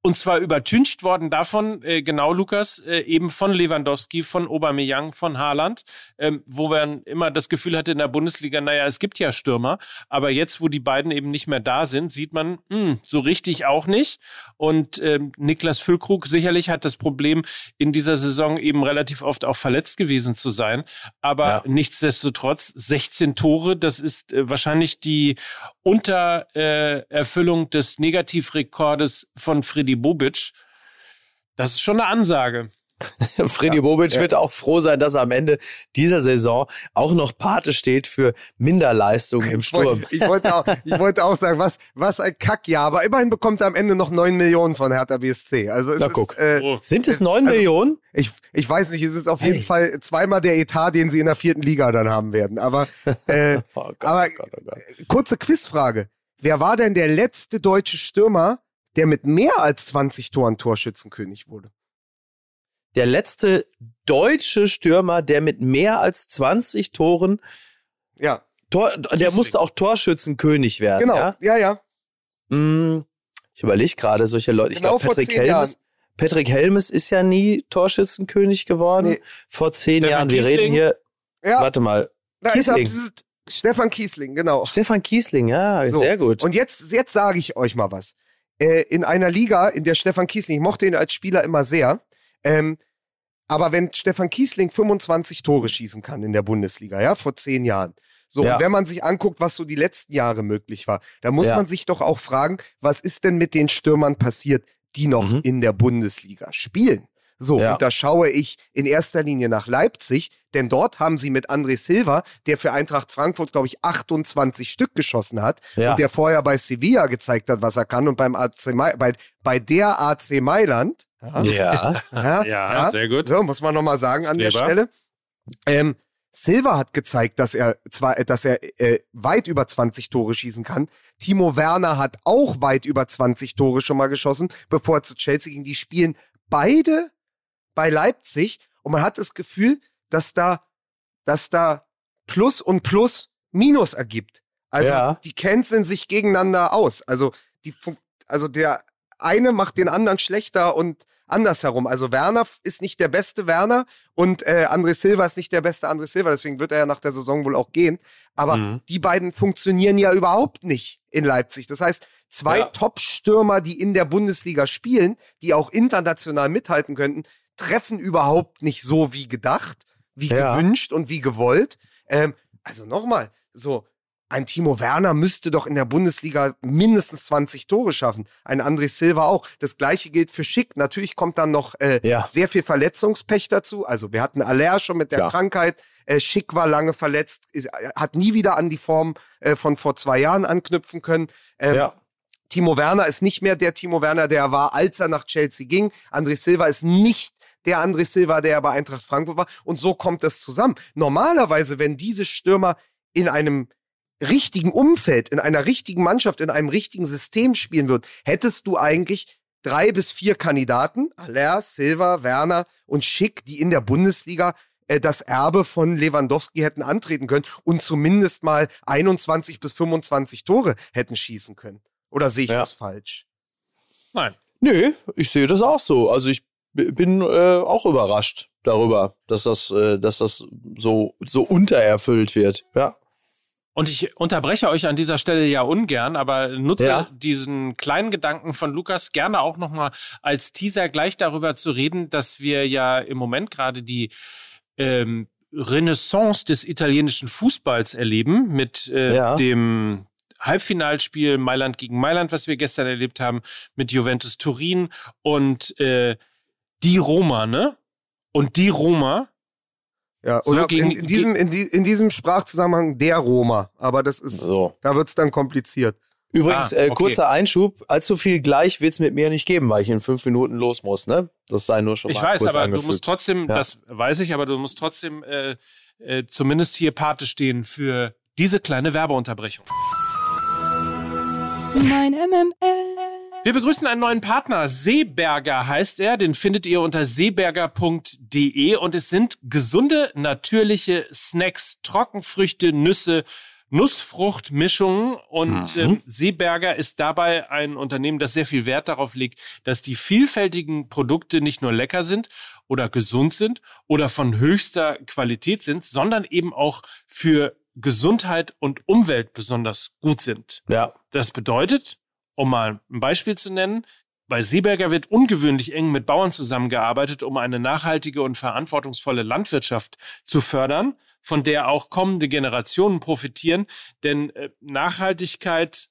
Und zwar übertüncht worden davon, äh, genau Lukas, äh, eben von Lewandowski, von Aubameyang, von Haaland, ähm, wo man immer das Gefühl hatte in der Bundesliga, naja, es gibt ja Stürmer, aber jetzt, wo die beiden eben nicht mehr da sind, sieht man, hm, so richtig auch nicht. Und ähm, Niklas Füllkrug sicherlich hat das Problem, in dieser Saison eben relativ oft auch verletzt gewesen zu sein. Aber Ja. nichtsdestotrotz, 16 Tore, das ist äh, wahrscheinlich die Untererfüllung äh, des Negativrekordes von Freddy Bobic. Das ist schon eine Ansage. Freddy Bobic wird auch froh sein, dass er am Ende dieser Saison auch noch Pate steht für Minderleistung im Ich wollte, Sturm. ich, wollte auch, ich wollte auch sagen, was, was ein Kackjahr, aber immerhin bekommt er am Ende noch 9 Millionen von Hertha BSC. Also es Na, ist, guck. Äh, Oh. Sind es neun Also- Millionen? ich, ich weiß nicht, es ist auf jeden Hey. Fall zweimal der Etat, den sie in der vierten Liga dann haben werden. Aber, äh, Oh Gott, aber oh Gott, oh Gott. kurze Quizfrage. Wer war denn der letzte deutsche Stürmer, der mit mehr als 20 Toren Torschützenkönig wurde? Der letzte deutsche Stürmer, der mit mehr als 20 Toren, Ja, Tor, der musste auch Torschützenkönig werden. genau. Ja? Ja, ja. Mm, Ich überlege gerade, solche Leute. Ich Genau glaube, vor Patrick Helmes. Patrick Helmes ist ja nie Torschützenkönig geworden. Nee. Vor zehn Stefan Jahren. Wir Kiesling? reden hier. Ja, Warte mal. er. Kiesling. Stefan Kiesling, genau. Stefan Kiesling, ja, So. sehr gut. Und jetzt, jetzt sage ich euch mal was. Äh, in einer Liga, in der Stefan Kiesling, ich mochte ihn als Spieler immer sehr, ähm, aber wenn Stefan Kiesling 25 Tore schießen kann in der Bundesliga, ja, vor zehn Jahren. So, Ja. und wenn man sich anguckt, was so die letzten Jahre möglich war, dann muss Ja. man sich doch auch fragen, was ist denn mit den Stürmern passiert, die noch Mhm. in der Bundesliga spielen? So, Ja. und da schaue ich in erster Linie nach Leipzig, denn dort haben sie mit André Silva, der für Eintracht Frankfurt, glaube ich, 28 Stück geschossen hat, ja. und der vorher bei Sevilla gezeigt hat, was er kann und beim AC bei, bei der AC Mailand. Ja, ja. ja, Ja, sehr gut. So, muss man nochmal sagen an der Weber. Stelle. Ähm, Silva hat gezeigt, dass er zwar, dass er äh, weit über 20 Tore schießen kann. Timo Werner hat auch weit über 20 Tore schon mal geschossen, bevor er zu Chelsea ging. Die spielen beide bei Leipzig und man hat das Gefühl, dass da, dass da Plus und Plus Minus ergibt. Also Ja. die canceln sich gegeneinander aus. Also die, also der eine macht den anderen schlechter und andersherum. Also Werner ist nicht der beste Werner und äh, André Silva ist nicht der beste André Silva. Deswegen wird er ja nach der Saison wohl auch gehen. Aber Mhm. die beiden funktionieren ja überhaupt nicht in Leipzig. Das heißt, zwei Ja. Top-Stürmer, die in der Bundesliga spielen, die auch international mithalten könnten, treffen überhaupt nicht so wie gedacht, wie Ja. gewünscht und wie gewollt. Ähm, also nochmal, so ein Timo Werner müsste doch in der Bundesliga mindestens 20 Tore schaffen. Ein André Silva auch. Das gleiche gilt für Schick. Natürlich kommt dann noch äh, Ja. sehr viel Verletzungspech dazu. Also wir hatten Aller schon mit der Ja. Krankheit. Äh, Schick war lange verletzt, ist, äh, hat nie wieder an die Form äh, von vor zwei Jahren anknüpfen können. Ähm, ja. Timo Werner ist nicht mehr der Timo Werner, der er war, als er nach Chelsea ging. André Silva ist nicht der André Silva, der bei Eintracht Frankfurt war. Und so kommt das zusammen. Normalerweise, wenn diese Stürmer in einem richtigen Umfeld, in einer richtigen Mannschaft, in einem richtigen System spielen würden, hättest du eigentlich drei bis vier Kandidaten, Aller, Silva, Werner und Schick, die in der Bundesliga äh, das Erbe von Lewandowski hätten antreten können und zumindest mal 21 bis 25 Tore hätten schießen können. Oder sehe ich Ja. das falsch? Nein. Nö, ich sehe das auch so. Also ich bin äh, auch überrascht darüber, dass das, äh, dass das so, so untererfüllt wird. Ja. Und ich unterbreche euch an dieser Stelle ja ungern, aber nutze Ja. diesen kleinen Gedanken von Lukas gerne auch nochmal als Teaser gleich darüber zu reden, dass wir ja im Moment gerade die ähm, Renaissance des italienischen Fußballs erleben mit äh, Ja. dem Halbfinalspiel Mailand gegen Mailand, was wir gestern erlebt haben, mit Juventus Turin und äh, die Roma, ne? Und die Roma, Ja, So oder gegen- in, in, diesem, in, die, in diesem Sprachzusammenhang der Roma. Aber das ist, So. da wird es dann kompliziert. Übrigens, Ah, äh, okay. kurzer Einschub, allzu viel gleich wird's mit mir nicht geben, weil ich in fünf Minuten los muss, ne? Das sei nur schon Ich mal weiß, kurz aber angefügt. du musst trotzdem, Ja. das weiß ich, aber du musst trotzdem äh, äh, zumindest hier Pate stehen für diese kleine Werbeunterbrechung. Mein MML. Wir begrüßen einen neuen Partner. Seeberger heißt er. Den findet ihr unter seeberger.de und es sind gesunde, natürliche Snacks, Trockenfrüchte, Nüsse, Nussfruchtmischungen und Mhm. ähm, Seeberger ist dabei ein Unternehmen, das sehr viel Wert darauf legt, dass die vielfältigen Produkte nicht nur lecker sind oder gesund sind oder von höchster Qualität sind, sondern eben auch für Gesundheit und Umwelt besonders gut sind. Ja. Das bedeutet, um mal ein Beispiel zu nennen, bei Seeberger wird ungewöhnlich eng mit Bauern zusammengearbeitet, um eine nachhaltige und verantwortungsvolle Landwirtschaft zu fördern, von der auch kommende Generationen profitieren. Denn äh, Nachhaltigkeit,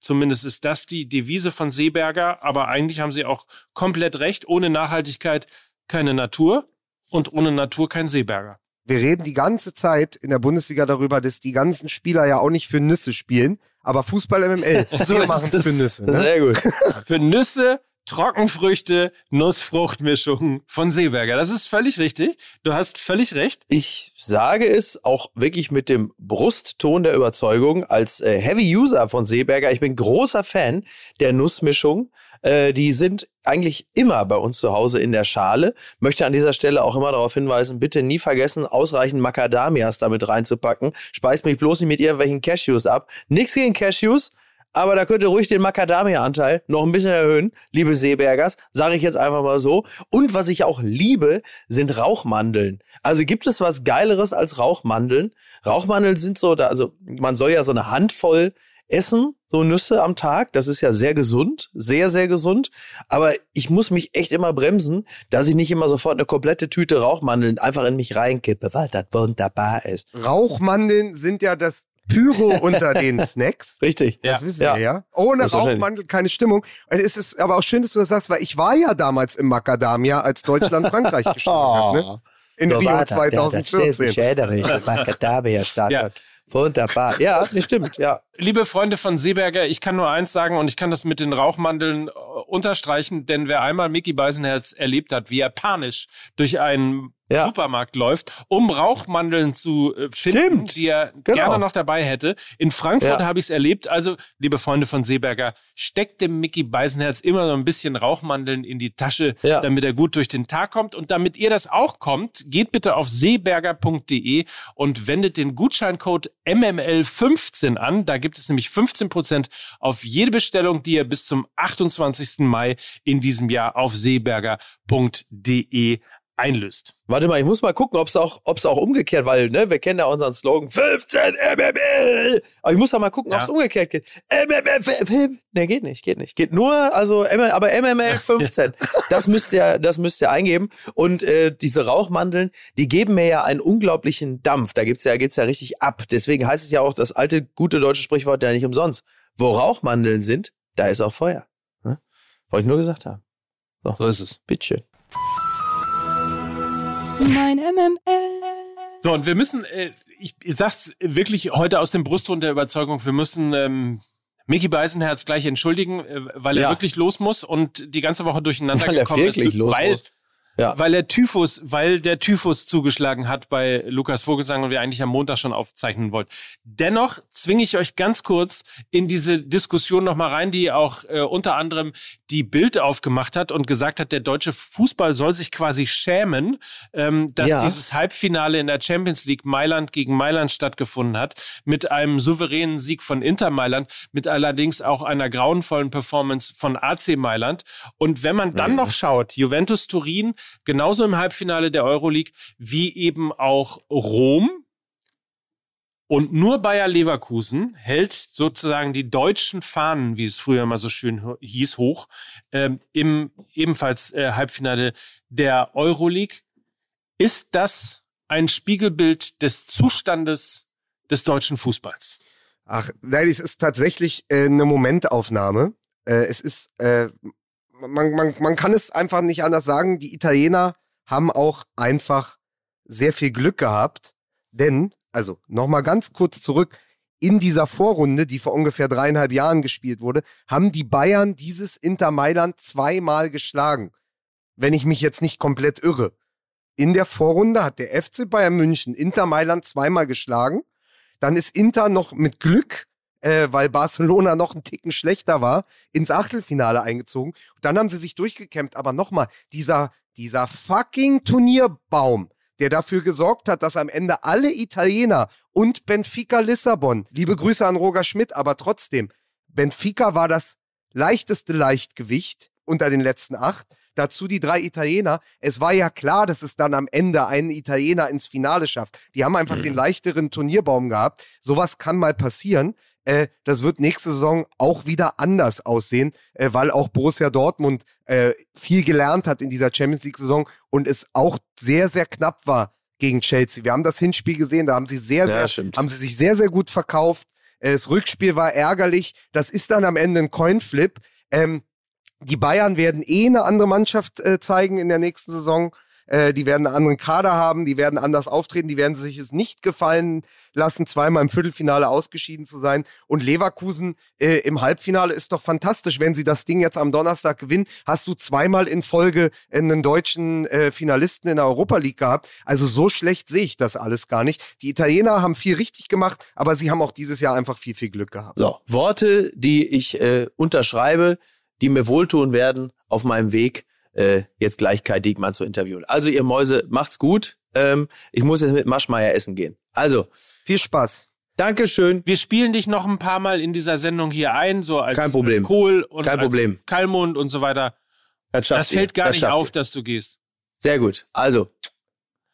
zumindest ist das die Devise von Seeberger, aber eigentlich haben sie auch komplett recht. Ohne Nachhaltigkeit keine Natur und ohne Natur kein Seeberger. Wir reden die ganze Zeit in der Bundesliga darüber, dass die ganzen Spieler ja auch nicht für Nüsse spielen, aber Fußball MML, So machen es für Nüsse. Ne? Sehr gut. Für Nüsse, Trockenfrüchte, Nussfruchtmischung von Seeberger. Das ist völlig richtig. Du hast völlig recht. Ich sage es auch wirklich mit dem Brustton der Überzeugung als äh, Heavy User von Seeberger. Ich bin großer Fan der Nussmischung. Äh, die sind eigentlich immer bei uns zu Hause in der Schale. Möchte an dieser Stelle auch immer darauf hinweisen, bitte nie vergessen, ausreichend Macadamias damit reinzupacken. Speist mich bloß nicht mit irgendwelchen Cashews ab. Nix gegen Cashews. Aber da könnt ihr ruhig den Macadamia-Anteil noch ein bisschen erhöhen, liebe Seebergers, sage ich jetzt einfach mal so. Und was ich auch liebe, sind Rauchmandeln. Also gibt es was Geileres als Rauchmandeln? Rauchmandeln sind so, da, also man soll ja so eine Handvoll essen, so Nüsse am Tag. Das ist ja sehr gesund, sehr, sehr gesund. Aber ich muss mich echt immer bremsen, dass ich nicht immer sofort eine komplette Tüte Rauchmandeln einfach in mich reinkippe, weil das wunderbar ist. Rauchmandeln sind ja das Pyro unter den Snacks. Richtig. Ja. Das wissen Ja. wir ja. Ohne Selbstverständlich. Rauchmandel keine Stimmung. Und es ist aber auch schön, dass du das sagst, weil ich war ja damals im Macadamia, als Deutschland Frankreich geschlagen hat. Ne? In So Rio war das. Ja, das 2014. erinnere mich. Macadamia-Stadion. Wunderbar. Ja, das stimmt, ja. Liebe Freunde von Seeberger, ich kann nur eins sagen und ich kann das mit den Rauchmandeln äh, unterstreichen, denn wer einmal Mickey Beisenherz erlebt hat, wie er panisch durch einen Ja. Supermarkt läuft, um Rauchmandeln zu äh, finden, Stimmt. die er Genau. gerne noch dabei hätte. In Frankfurt Ja. habe ich es erlebt. Also, liebe Freunde von Seeberger, steckt dem Mickey Beisenherz immer so ein bisschen Rauchmandeln in die Tasche, Ja. damit er gut durch den Tag kommt. Und damit ihr das auch kommt, geht bitte auf seeberger.de und wendet den Gutscheincode MML15 an. Da gibt es nämlich 15% auf jede Bestellung, die ihr bis zum 28. Mai in diesem Jahr auf seeberger.de einlöst. Warte mal, ich muss mal gucken, ob es auch, ob's auch umgekehrt, weil, ne, wir kennen ja unseren Slogan 15 MML. Aber ich muss da mal gucken, Ja. ob es umgekehrt geht. MML, ne, geht nicht, geht nicht. Geht nur, also, aber MML 15. Das müsst ihr, das müsst ihr eingeben. Und äh, diese Rauchmandeln, die geben mir ja einen unglaublichen Dampf. Da gibt's ja, geht's ja richtig ab. Deswegen heißt es ja auch das alte, gute deutsche Sprichwort ja nicht umsonst. Wo Rauchmandeln sind, da ist auch Feuer. Ne? Wollte ich nur gesagt haben. So ist es. Bitteschön. Mein MML. So, und wir müssen, äh, ich, ich sag's wirklich heute aus dem Brustton der Überzeugung, wir müssen ähm, Mickey Beisenherz gleich entschuldigen, äh, weil er Ja. wirklich los muss und die ganze Woche durcheinander Weil er gekommen wirklich ist. los weil, muss. Ja. Weil er Typhus, weil der Typhus zugeschlagen hat bei Lukas Vogelsang und wir eigentlich am Montag schon aufzeichnen wollten. Dennoch zwinge ich euch ganz kurz in diese Diskussion nochmal rein, die auch äh, unter anderem die Bild aufgemacht hat und gesagt hat, der deutsche Fußball soll sich quasi schämen, ähm, dass Ja. dieses Halbfinale in der Champions League Mailand gegen Mailand stattgefunden hat, mit einem souveränen Sieg von Inter Mailand, mit allerdings auch einer grauenvollen Performance von AC Mailand. Und wenn man dann noch schaut, Juventus Turin genauso im Halbfinale der Euroleague wie eben auch Rom, und nur Bayer Leverkusen hält sozusagen die deutschen Fahnen, wie es früher mal so schön hieß, hoch, ähm, im ebenfalls äh, Halbfinale der Euroleague. Ist das ein Spiegelbild des Zustandes des deutschen Fußballs? Ach, nein, es ist tatsächlich äh, eine Momentaufnahme. Äh, es ist, äh, man, man, man kann es einfach nicht anders sagen. Die Italiener haben auch einfach sehr viel Glück gehabt, denn, also nochmal ganz kurz zurück, in dieser Vorrunde, die vor ungefähr dreieinhalb Jahren gespielt wurde, haben die Bayern dieses Inter Mailand zweimal geschlagen. Wenn ich mich jetzt nicht komplett irre. In der Vorrunde hat der FC Bayern München Inter Mailand zweimal geschlagen. Dann ist Inter noch mit Glück, äh, weil Barcelona noch einen Ticken schlechter war, ins Achtelfinale eingezogen. Und dann haben sie sich durchgekämpft. Aber nochmal, dieser, dieser fucking Turnierbaum, der dafür gesorgt hat, dass am Ende alle Italiener und Benfica Lissabon, liebe Grüße an Roger Schmidt, aber trotzdem, Benfica war das leichteste Leichtgewicht unter den letzten acht. Dazu die drei Italiener. Es war ja klar, dass es dann am Ende einen Italiener ins Finale schafft. Die haben einfach den leichteren Turnierbaum gehabt. Sowas kann mal passieren. Äh, das wird nächste Saison auch wieder anders aussehen, äh, weil auch Borussia Dortmund äh, viel gelernt hat in dieser Champions League-Saison und es auch sehr, sehr knapp war gegen Chelsea. Wir haben das Hinspiel gesehen, da haben sie sehr, Ja, sehr, stimmt. haben sie sich sehr, sehr gut verkauft. Äh, Das Rückspiel war ärgerlich. Das ist dann am Ende ein Coinflip. Ähm, Die Bayern werden eh eine andere Mannschaft äh, zeigen in der nächsten Saison. Äh, die werden einen anderen Kader haben, die werden anders auftreten, die werden sich es nicht gefallen lassen, zweimal im Viertelfinale ausgeschieden zu sein. Und Leverkusen äh, im Halbfinale ist doch fantastisch. Wenn sie das Ding jetzt am Donnerstag gewinnen, hast du zweimal in Folge einen deutschen äh, Finalisten in der Europa League gehabt. Also so schlecht sehe ich das alles gar nicht. Die Italiener haben viel richtig gemacht, aber sie haben auch dieses Jahr einfach viel, viel Glück gehabt. So, Worte, die ich äh, unterschreibe, die mir wohltun werden auf meinem Weg, äh, jetzt gleich Kai Diekmann zu interviewen. Also ihr Mäuse, macht's gut. Ähm, ich muss jetzt mit Maschmeier essen gehen. Also, Viel Spaß. Dankeschön. Wir spielen dich noch ein paar Mal in dieser Sendung hier ein, so als, Kein Problem. als Kohl und Kein als Problem. Kalmund und so weiter. Das, Das fällt ihr. gar Das nicht auf, ihr. dass du gehst. Sehr gut. Also,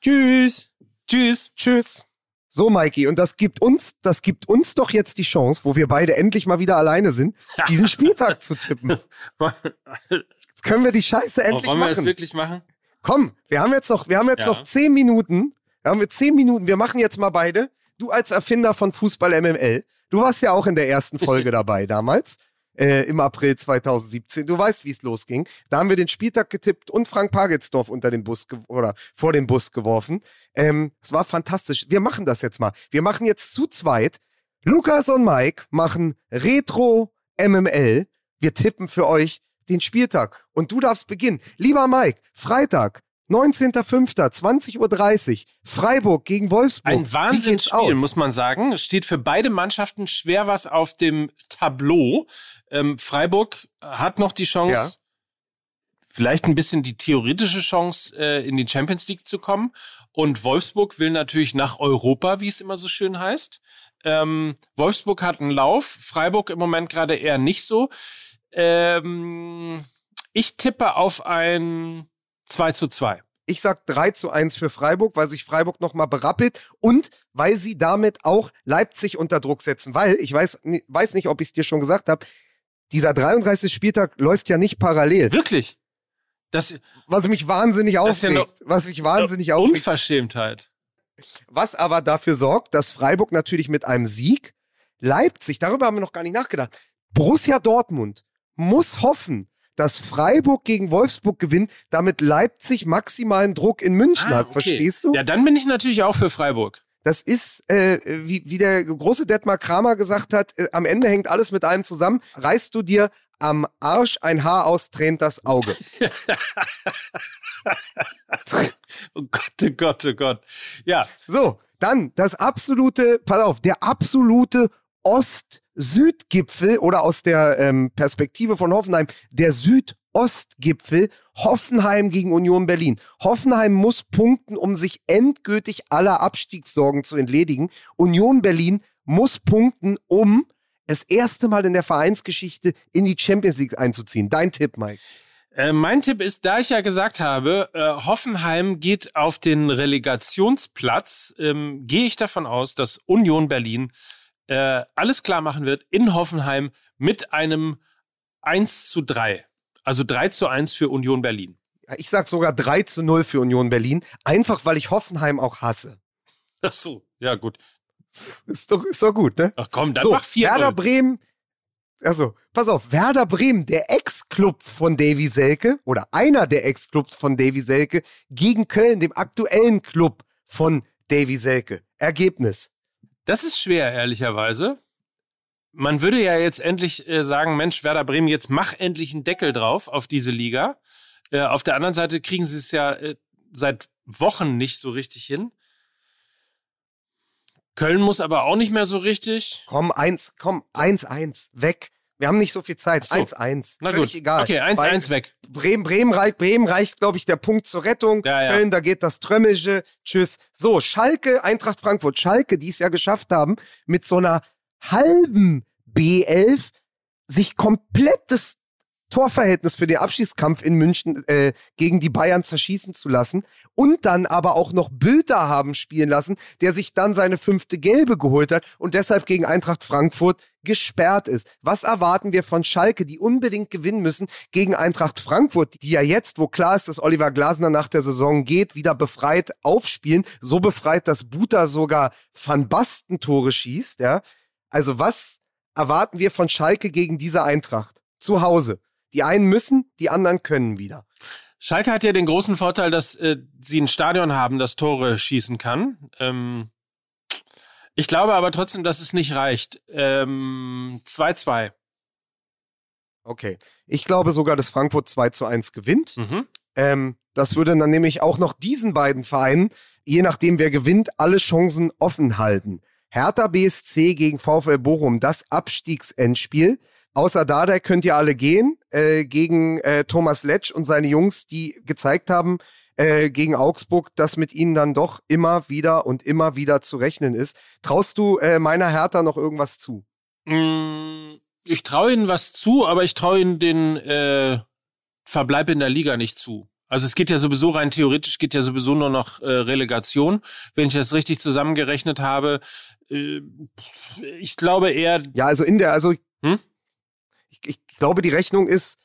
tschüss. Tschüss. Tschüss. So, Mikey, und das gibt uns, das gibt uns doch jetzt die Chance, wo wir beide endlich mal wieder alleine sind, diesen Spieltag zu tippen. Jetzt können wir die Scheiße endlich wollen wir machen. wirklich machen? Komm, wir haben jetzt noch, wir haben jetzt Ja. noch zehn Minuten. Wir haben wir zehn Minuten. Wir machen jetzt mal beide. Du als Erfinder von Fußball MML. Du warst ja auch in der ersten Folge dabei damals. Äh, Im April 2017. Du weißt, wie es losging. Da haben wir den Spieltag getippt und Frank Pagelsdorf unter den Bus oder vor den Bus geworfen. Ähm, es war fantastisch. Wir machen das jetzt mal. Wir machen jetzt zu zweit. Lukas und Mike machen Retro MML. Wir tippen für euch den Spieltag. Und du darfst beginnen. Lieber Mike, Freitag, 19.05., 20.30 Uhr, Freiburg gegen Wolfsburg. Ein Wahnsinnsspiel, muss man sagen. Es steht für beide Mannschaften schwer was auf dem Tableau. Ähm, Freiburg hat noch die Chance, Ja. vielleicht ein bisschen die theoretische Chance, äh, in die Champions League zu kommen. Und Wolfsburg will natürlich nach Europa, wie es immer so schön heißt. Ähm, Wolfsburg hat einen Lauf, Freiburg im Moment gerade eher nicht so. Ähm, ich tippe auf ein 2 zu 2. Ich sag 3 zu 1 für Freiburg, weil sich Freiburg nochmal berappelt und weil sie damit auch Leipzig unter Druck setzen. Weil, ich weiß, weiß nicht, ob ich es dir schon gesagt habe, dieser 33. Spieltag läuft ja nicht parallel. Wirklich? Das Was mich wahnsinnig ist ja aufregt. was mich wahnsinnig aufregt. Unverschämtheit. Was aber dafür sorgt, dass Freiburg natürlich mit einem Sieg Leipzig, darüber haben wir noch gar nicht nachgedacht. Borussia Dortmund muss hoffen, dass Freiburg gegen Wolfsburg gewinnt, damit Leipzig maximalen Druck in München Ah, hat. okay. Verstehst du? Ja, dann bin ich natürlich auch für Freiburg. Das ist, äh, wie, wie der große Detmar Kramer gesagt hat, äh, am Ende hängt alles mit allem zusammen. Reißt du dir am Arsch ein Haar aus, tränt das Auge. Oh Gott, oh Gott, oh Gott. Ja, So, dann das absolute, pass auf, der absolute Ost-Süd-Gipfel oder aus der ähm, Perspektive von Hoffenheim, der Südostgipfel, Hoffenheim gegen Union Berlin. Hoffenheim muss punkten, um sich endgültig aller Abstiegssorgen zu entledigen. Union Berlin muss punkten, um das erste Mal in der Vereinsgeschichte in die Champions League einzuziehen. Dein Tipp, Mike. äh, mein Tipp ist, da ich ja gesagt habe, äh, Hoffenheim geht auf den Relegationsplatz, ähm, gehe ich davon aus, dass Union Berlin äh, alles klar machen wird in Hoffenheim mit einem 1 zu 3. Also 3 zu 1 für Union Berlin. Ich sag sogar 3 zu 0 für Union Berlin, einfach weil ich Hoffenheim auch hasse. Ach so, ja gut. Ist doch, ist doch gut, ne? Ach komm, dann so, mach 4 Werder Bremen, also, pass auf, Werder Bremen, der Ex-Club von Davy Selke oder einer der Ex-Clubs von Davy Selke gegen Köln, dem aktuellen Club von Davy Selke. Ergebnis. Das ist schwer, ehrlicherweise. Man würde ja jetzt endlich äh, sagen, Mensch, Werder Bremen, jetzt mach endlich einen Deckel drauf auf diese Liga. Äh, auf der anderen Seite kriegen sie es ja äh, seit Wochen nicht so richtig hin. Köln muss aber auch nicht mehr so richtig. Komm, eins, komm, 1-1, weg. Wir haben nicht so viel Zeit. Ach so. 1-1. Na Völlig gut. egal. Okay, Weil 1-1 weg. Bremen, Bremen, reicht, Bremen reicht, glaube ich, der Punkt zur Rettung. Ja, ja. Köln, da geht das Trömmische. Tschüss. So, Schalke, Eintracht Frankfurt. Schalke, die es ja geschafft haben, mit so einer halben B11 sich komplett das Torverhältnis für den Abschießkampf in München äh, gegen die Bayern zerschießen zu lassen und dann aber auch noch Bülter haben spielen lassen, der sich dann seine fünfte Gelbe geholt hat und deshalb gegen Eintracht Frankfurt gesperrt ist. Was erwarten wir von Schalke, die unbedingt gewinnen müssen gegen Eintracht Frankfurt, die ja jetzt, wo klar ist, dass Oliver Glasner nach der Saison geht, wieder befreit aufspielen, so befreit, dass Buta sogar Van Basten Tore schießt, ja? Also was erwarten wir von Schalke gegen diese Eintracht? Zu Hause. Die einen müssen, die anderen können wieder. Schalke hat ja den großen Vorteil, dass äh, sie ein Stadion haben, das Tore schießen kann. Ähm, ich glaube aber trotzdem, dass es nicht reicht. 2-2. Ähm, okay. Ich glaube sogar, dass Frankfurt 2 zu 1 gewinnt. mhm. Ähm, das würde dann nämlich auch noch diesen beiden Vereinen, je nachdem wer gewinnt, alle Chancen offen halten. Hertha BSC gegen VfL Bochum, das Abstiegsendspiel. Außer Dada könnt ihr alle gehen äh, gegen äh, Thomas Letsch und seine Jungs, die gezeigt haben äh, gegen Augsburg, dass mit ihnen dann doch immer wieder und immer wieder zu rechnen ist. Traust du äh, meiner Hertha noch irgendwas zu? Mm, ich traue ihnen was zu, aber ich traue ihnen den äh, Verbleib in der Liga nicht zu. Also es geht ja sowieso rein theoretisch geht ja sowieso nur noch äh, Relegation, wenn ich das richtig zusammengerechnet habe. Äh, ich glaube eher. Ja, also in der, also Hm? Ich, glaube, die Rechnung ist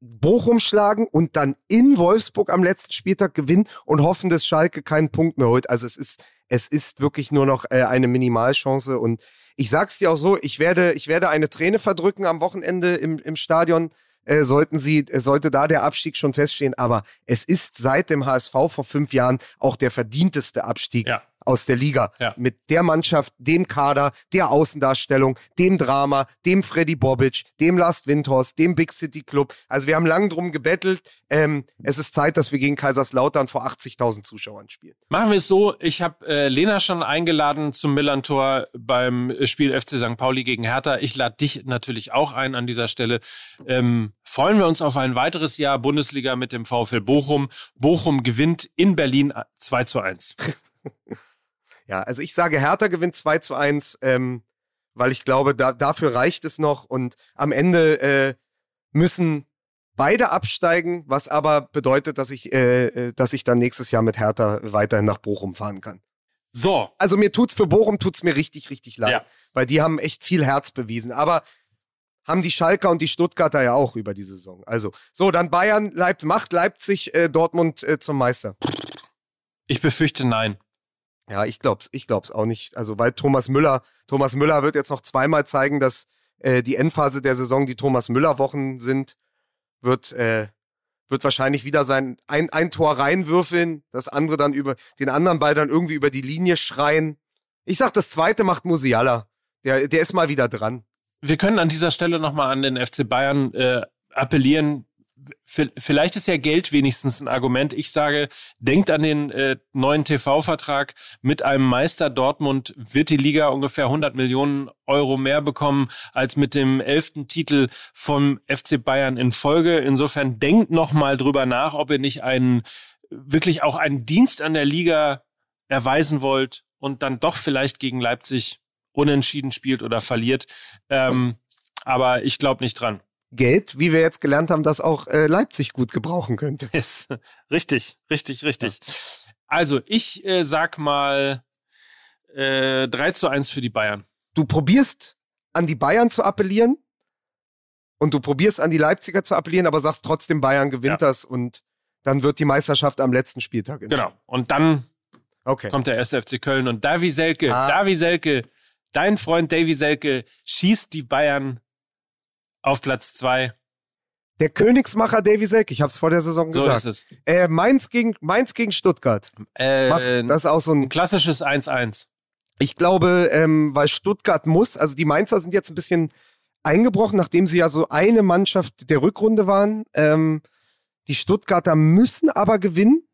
Bochum schlagen und dann in Wolfsburg am letzten Spieltag gewinnen und hoffen, dass Schalke keinen Punkt mehr holt. Also es ist, es ist wirklich nur noch äh, eine Minimalchance und ich sag's dir auch so, ich werde, ich werde eine Träne verdrücken am Wochenende im, im Stadion. Äh, sollten sie, äh, sollte da der Abstieg schon feststehen, aber es ist seit dem HSV vor fünf Jahren auch der verdienteste Abstieg Ja. Aus der Liga. Ja. Mit der Mannschaft, dem Kader, der Außendarstellung, dem Drama, dem Freddy Bobic, dem Last Windhorst, dem Big City Club. Also wir haben lang drum gebettelt. Ähm, es ist Zeit, dass wir gegen Kaiserslautern vor 80.000 Zuschauern spielen. Machen wir es so, ich habe äh, Lena schon eingeladen zum Millantor beim Spiel FC St. Pauli gegen Hertha. Ich lade dich natürlich auch ein an dieser Stelle. Ähm, freuen wir uns auf ein weiteres Jahr Bundesliga mit dem VfL Bochum. Bochum gewinnt in Berlin 2 zu 1. Ja, also ich sage, Hertha gewinnt 2 zu 1, ähm, weil ich glaube, da, dafür reicht es noch und am Ende äh, müssen beide absteigen, was aber bedeutet, dass ich, äh, äh, dass ich dann nächstes Jahr mit Hertha weiterhin nach Bochum fahren kann. So, Also mir tut's für Bochum tut's mir richtig, richtig leid, Ja. weil die haben echt viel Herz bewiesen. Aber haben die Schalker und die Stuttgarter ja auch über die Saison. Also so, dann Bayern Leip macht Leipzig äh, Dortmund äh, zum Meister. ich befürchte nein. Ja, ich glaub's, ich glaub's auch nicht. Also weil Thomas Müller, Thomas Müller wird jetzt noch zweimal zeigen, dass äh, die Endphase der Saison die Thomas Müller Wochen sind, wird äh, wird wahrscheinlich wieder sein ein, ein Tor reinwürfeln, das andere dann über den anderen Ball dann irgendwie über die Linie schreien. Ich sag, das zweite macht Musiala. Der der ist mal wieder dran. Wir können an dieser Stelle nochmal an den FC Bayern äh, appellieren. Vielleicht ist ja Geld wenigstens ein Argument. Ich sage, denkt an den äh, neuen TV-Vertrag. Mit einem Meister Dortmund wird die Liga ungefähr 100 Millionen Euro mehr bekommen als mit dem elften Titel vom FC Bayern in Folge. Insofern denkt nochmal drüber nach, ob ihr nicht einen wirklich auch einen Dienst an der Liga erweisen wollt und dann doch vielleicht gegen Leipzig unentschieden spielt oder verliert. Ähm, aber ich glaube nicht dran. Geld, wie wir jetzt gelernt haben, das auch äh, Leipzig gut gebrauchen könnte. Ist richtig, richtig, richtig. Also ich äh, sag mal äh, 3 zu 1 für die Bayern. Du probierst an die Bayern zu appellieren und du probierst an die Leipziger zu appellieren, aber sagst trotzdem Bayern gewinnt Ja. das und dann wird die Meisterschaft am letzten Spieltag entschieden. Genau. Und dann Okay. kommt der erste FC Köln und Davy Selke, Ah. Davy Selke, dein Freund Davy Selke schießt die Bayern auf Platz 2. Der Königsmacher Davy Selke, ich habe es vor der Saison So gesagt. ist es. Äh, Mainz, gegen, Mainz gegen Stuttgart. Äh, Mach, das ist auch so ein ein. klassisches 1-1. Ich glaube, ähm, weil Stuttgart muss, also die Mainzer sind jetzt ein bisschen eingebrochen, nachdem sie ja so eine Mannschaft der Rückrunde waren. Ähm, die Stuttgarter müssen aber gewinnen,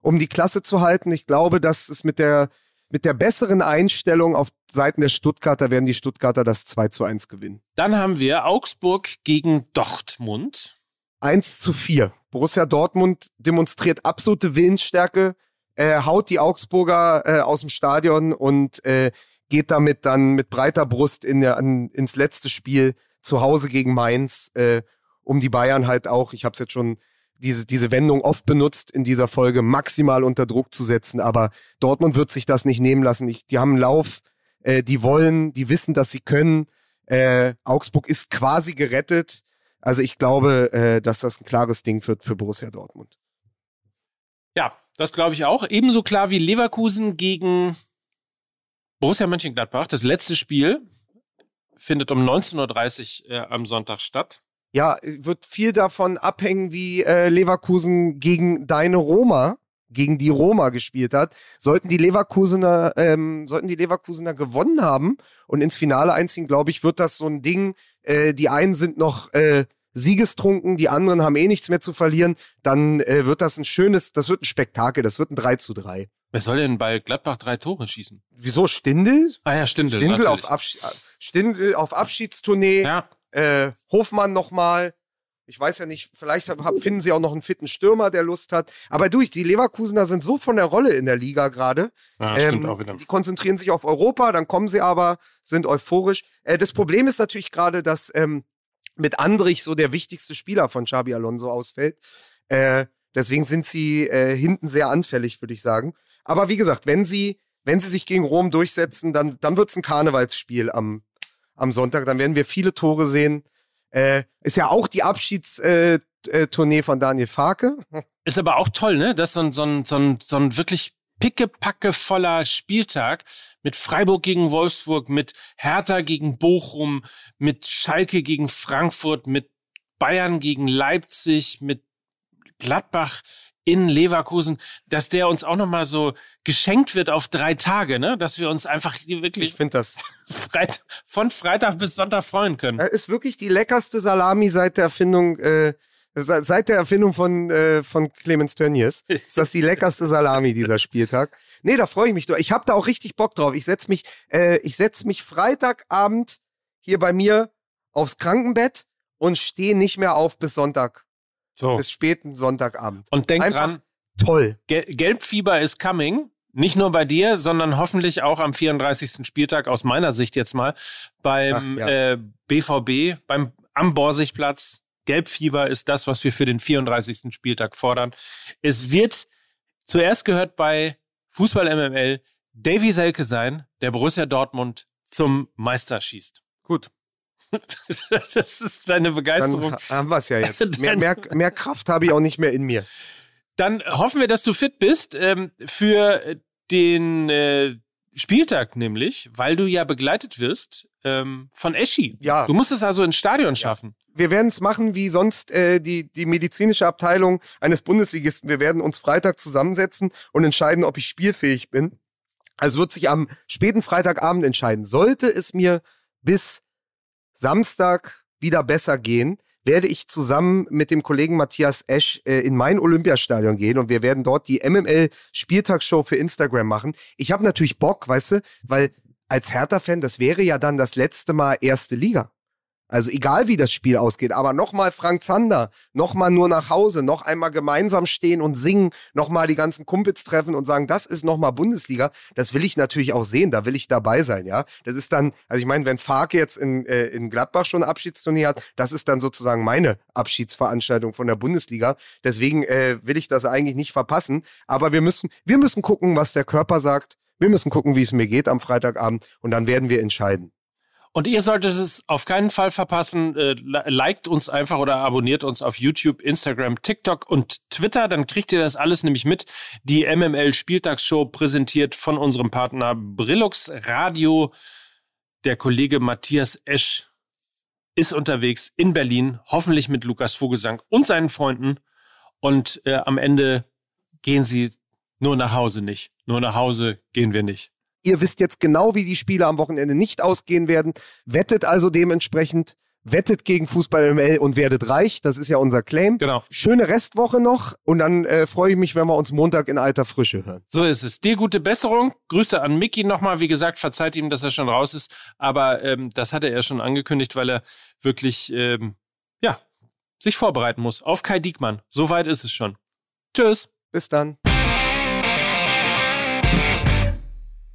um die Klasse zu halten. Ich glaube, dass es mit der, mit der besseren Einstellung auf Seiten der Stuttgarter werden die Stuttgarter das 2 zu 1 gewinnen. Dann haben wir Augsburg gegen Dortmund. 1 zu 4. Borussia Dortmund demonstriert absolute Willensstärke, äh, haut die Augsburger äh, aus dem Stadion und äh, geht damit dann mit breiter Brust in der, an, ins letzte Spiel zu Hause gegen Mainz, äh, um die Bayern halt auch, ich habe es jetzt schon diese, diese Wendung oft benutzt in dieser Folge, maximal unter Druck zu setzen. Aber Dortmund wird sich das nicht nehmen lassen. Ich, die haben einen Lauf, äh, die wollen, die wissen, dass sie können. Äh, Augsburg ist quasi gerettet. Also ich glaube, äh, dass das ein klares Ding wird für Borussia Dortmund. Ja, das glaube ich auch. Ebenso klar wie Leverkusen gegen Borussia Mönchengladbach. Das letzte Spiel findet um 19.30 Uhr äh, am Sonntag statt. Ja, wird viel davon abhängen, wie äh, Leverkusen gegen deine Roma, gegen die Roma gespielt hat. Sollten die Leverkusener, ähm, sollten die Leverkusener gewonnen haben und ins Finale einziehen, glaube ich, wird das so ein Ding. Äh, die einen sind noch äh, siegestrunken, die anderen haben eh nichts mehr zu verlieren. Dann äh, wird das ein schönes, das wird ein Spektakel, das wird ein 3 zu 3. Wer soll denn bei Gladbach drei Tore schießen? Wieso Stindel? Ah ja, Stindel. Stindel auf, natürlich. Abschi Stindel auf Abschiedstournee. Ja, äh, Hofmann nochmal. Ich weiß ja nicht, vielleicht hab, hab- finden sie auch noch einen fitten Stürmer, der Lust hat. Aber durch, die Leverkusener sind so von der Rolle in der Liga gerade. ja Ähm, die konzentrieren sich auf Europa, dann kommen sie aber, sind euphorisch. Äh, das Problem ist natürlich gerade, dass ähm, mit Andrich so der wichtigste Spieler von Xabi Alonso ausfällt. Äh, deswegen sind sie äh, hinten sehr anfällig, würde ich sagen. Aber wie gesagt, wenn sie, wenn sie sich gegen Rom durchsetzen, dann, dann wird's ein Karnevalsspiel am, am Sonntag. Dann werden wir viele Tore sehen. Äh, ist ja auch die Abschiedstournee äh, Tournee von Daniel Farke. Ist aber auch toll, ne? Das ist so ein, so ein, so ein, so ein wirklich pickepacke voller Spieltag mit Freiburg gegen Wolfsburg, mit Hertha gegen Bochum, mit Schalke gegen Frankfurt, mit Bayern gegen Leipzig, mit Gladbach in Leverkusen, dass der uns auch nochmal so geschenkt wird auf drei Tage, ne? Dass wir uns einfach Ich wirklich finde das. Freit von Freitag bis Sonntag freuen können. Er ist wirklich die leckerste Salami seit der Erfindung, äh, se- seit der Erfindung von, äh, von Clemens Tönnies. Ist das die leckerste Salami dieser Spieltag? Nee, da freue ich mich. Ich habe da auch richtig Bock drauf. Ich setz mich, äh, ich setz mich Freitagabend hier bei mir aufs Krankenbett und stehe nicht mehr auf bis Sonntag, So. bis späten Sonntagabend. Und denk Einfach dran, Toll. Gel Gelbfieber is coming. Nicht nur bei dir, sondern hoffentlich auch am 34. Spieltag aus meiner Sicht jetzt mal beim Ach, ja. äh, BVB, beim am Borsigplatz. Gelbfieber ist das, was wir für den 34. Spieltag fordern. Es wird zuerst gehört bei Fußball MML Davy Selke sein, der Borussia Dortmund zum Meister schießt. Gut. das ist deine Dann Begeisterung. ha- haben wir es ja jetzt. Mehr, mehr, mehr Kraft habe ich auch nicht mehr in mir. Dann hoffen wir, dass du fit bist ähm, für den äh, Spieltag nämlich, weil du ja begleitet wirst ähm, von Eschi. Ja. Du musst es also ins Stadion schaffen. wir werden es machen wie sonst äh, die, die medizinische Abteilung eines Bundesligisten. Wir werden uns Freitag zusammensetzen und entscheiden, ob ich spielfähig bin. Also wird sich am späten Freitagabend entscheiden. Sollte es mir bis Samstag wieder besser gehen, werde ich zusammen mit dem Kollegen Matthias Esch äh, in mein Olympiastadion gehen und wir werden dort die MML Spieltagsshow für Instagram machen. Ich habe natürlich Bock, weißt du, weil als Hertha-Fan, das wäre ja dann das letzte Mal erste Liga. Also egal wie das Spiel ausgeht, aber nochmal Frank Zander, nochmal nur nach Hause, noch einmal gemeinsam stehen und singen, nochmal die ganzen Kumpels treffen und sagen, das ist nochmal Bundesliga. Das will ich natürlich auch sehen, da will ich dabei sein, ja. Das ist dann, also ich meine, wenn Farke jetzt in, äh, in Gladbach schon ein Abschiedsturnier hat, das ist dann sozusagen meine Abschiedsveranstaltung von der Bundesliga. Deswegen äh, will ich das eigentlich nicht verpassen. Aber wir müssen, wir müssen gucken, was der Körper sagt. Wir müssen gucken, wie es mir geht am Freitagabend und dann werden wir entscheiden. Und ihr solltet es auf keinen Fall verpassen. Äh, li- liked uns einfach oder abonniert uns auf YouTube, Instagram, TikTok und Twitter. Dann kriegt ihr das alles nämlich mit. Die MML Spieltagsshow präsentiert von unserem Partner Brillux Radio. Der Kollege Matthias Esch ist unterwegs in Berlin, hoffentlich mit Lukas Vogelsang und seinen Freunden. Und äh, am Ende gehen sie nur nach Hause nicht. Nur nach Hause gehen wir nicht. Ihr wisst jetzt genau, wie die Spiele am Wochenende nicht ausgehen werden. Wettet also dementsprechend, wettet gegen Fußball ML und werdet reich. Das ist ja unser Claim. Genau. Schöne Restwoche noch und dann äh, freue ich mich, wenn wir uns Montag in alter Frische hören. So ist es. Dir gute Besserung. Grüße an Mickey nochmal. Wie gesagt, verzeiht ihm, dass er schon raus ist. Aber ähm, das hatte er schon angekündigt, weil er wirklich, ähm, ja, sich vorbereiten muss auf Kai Diekmann. So weit ist es schon. Tschüss. Bis dann.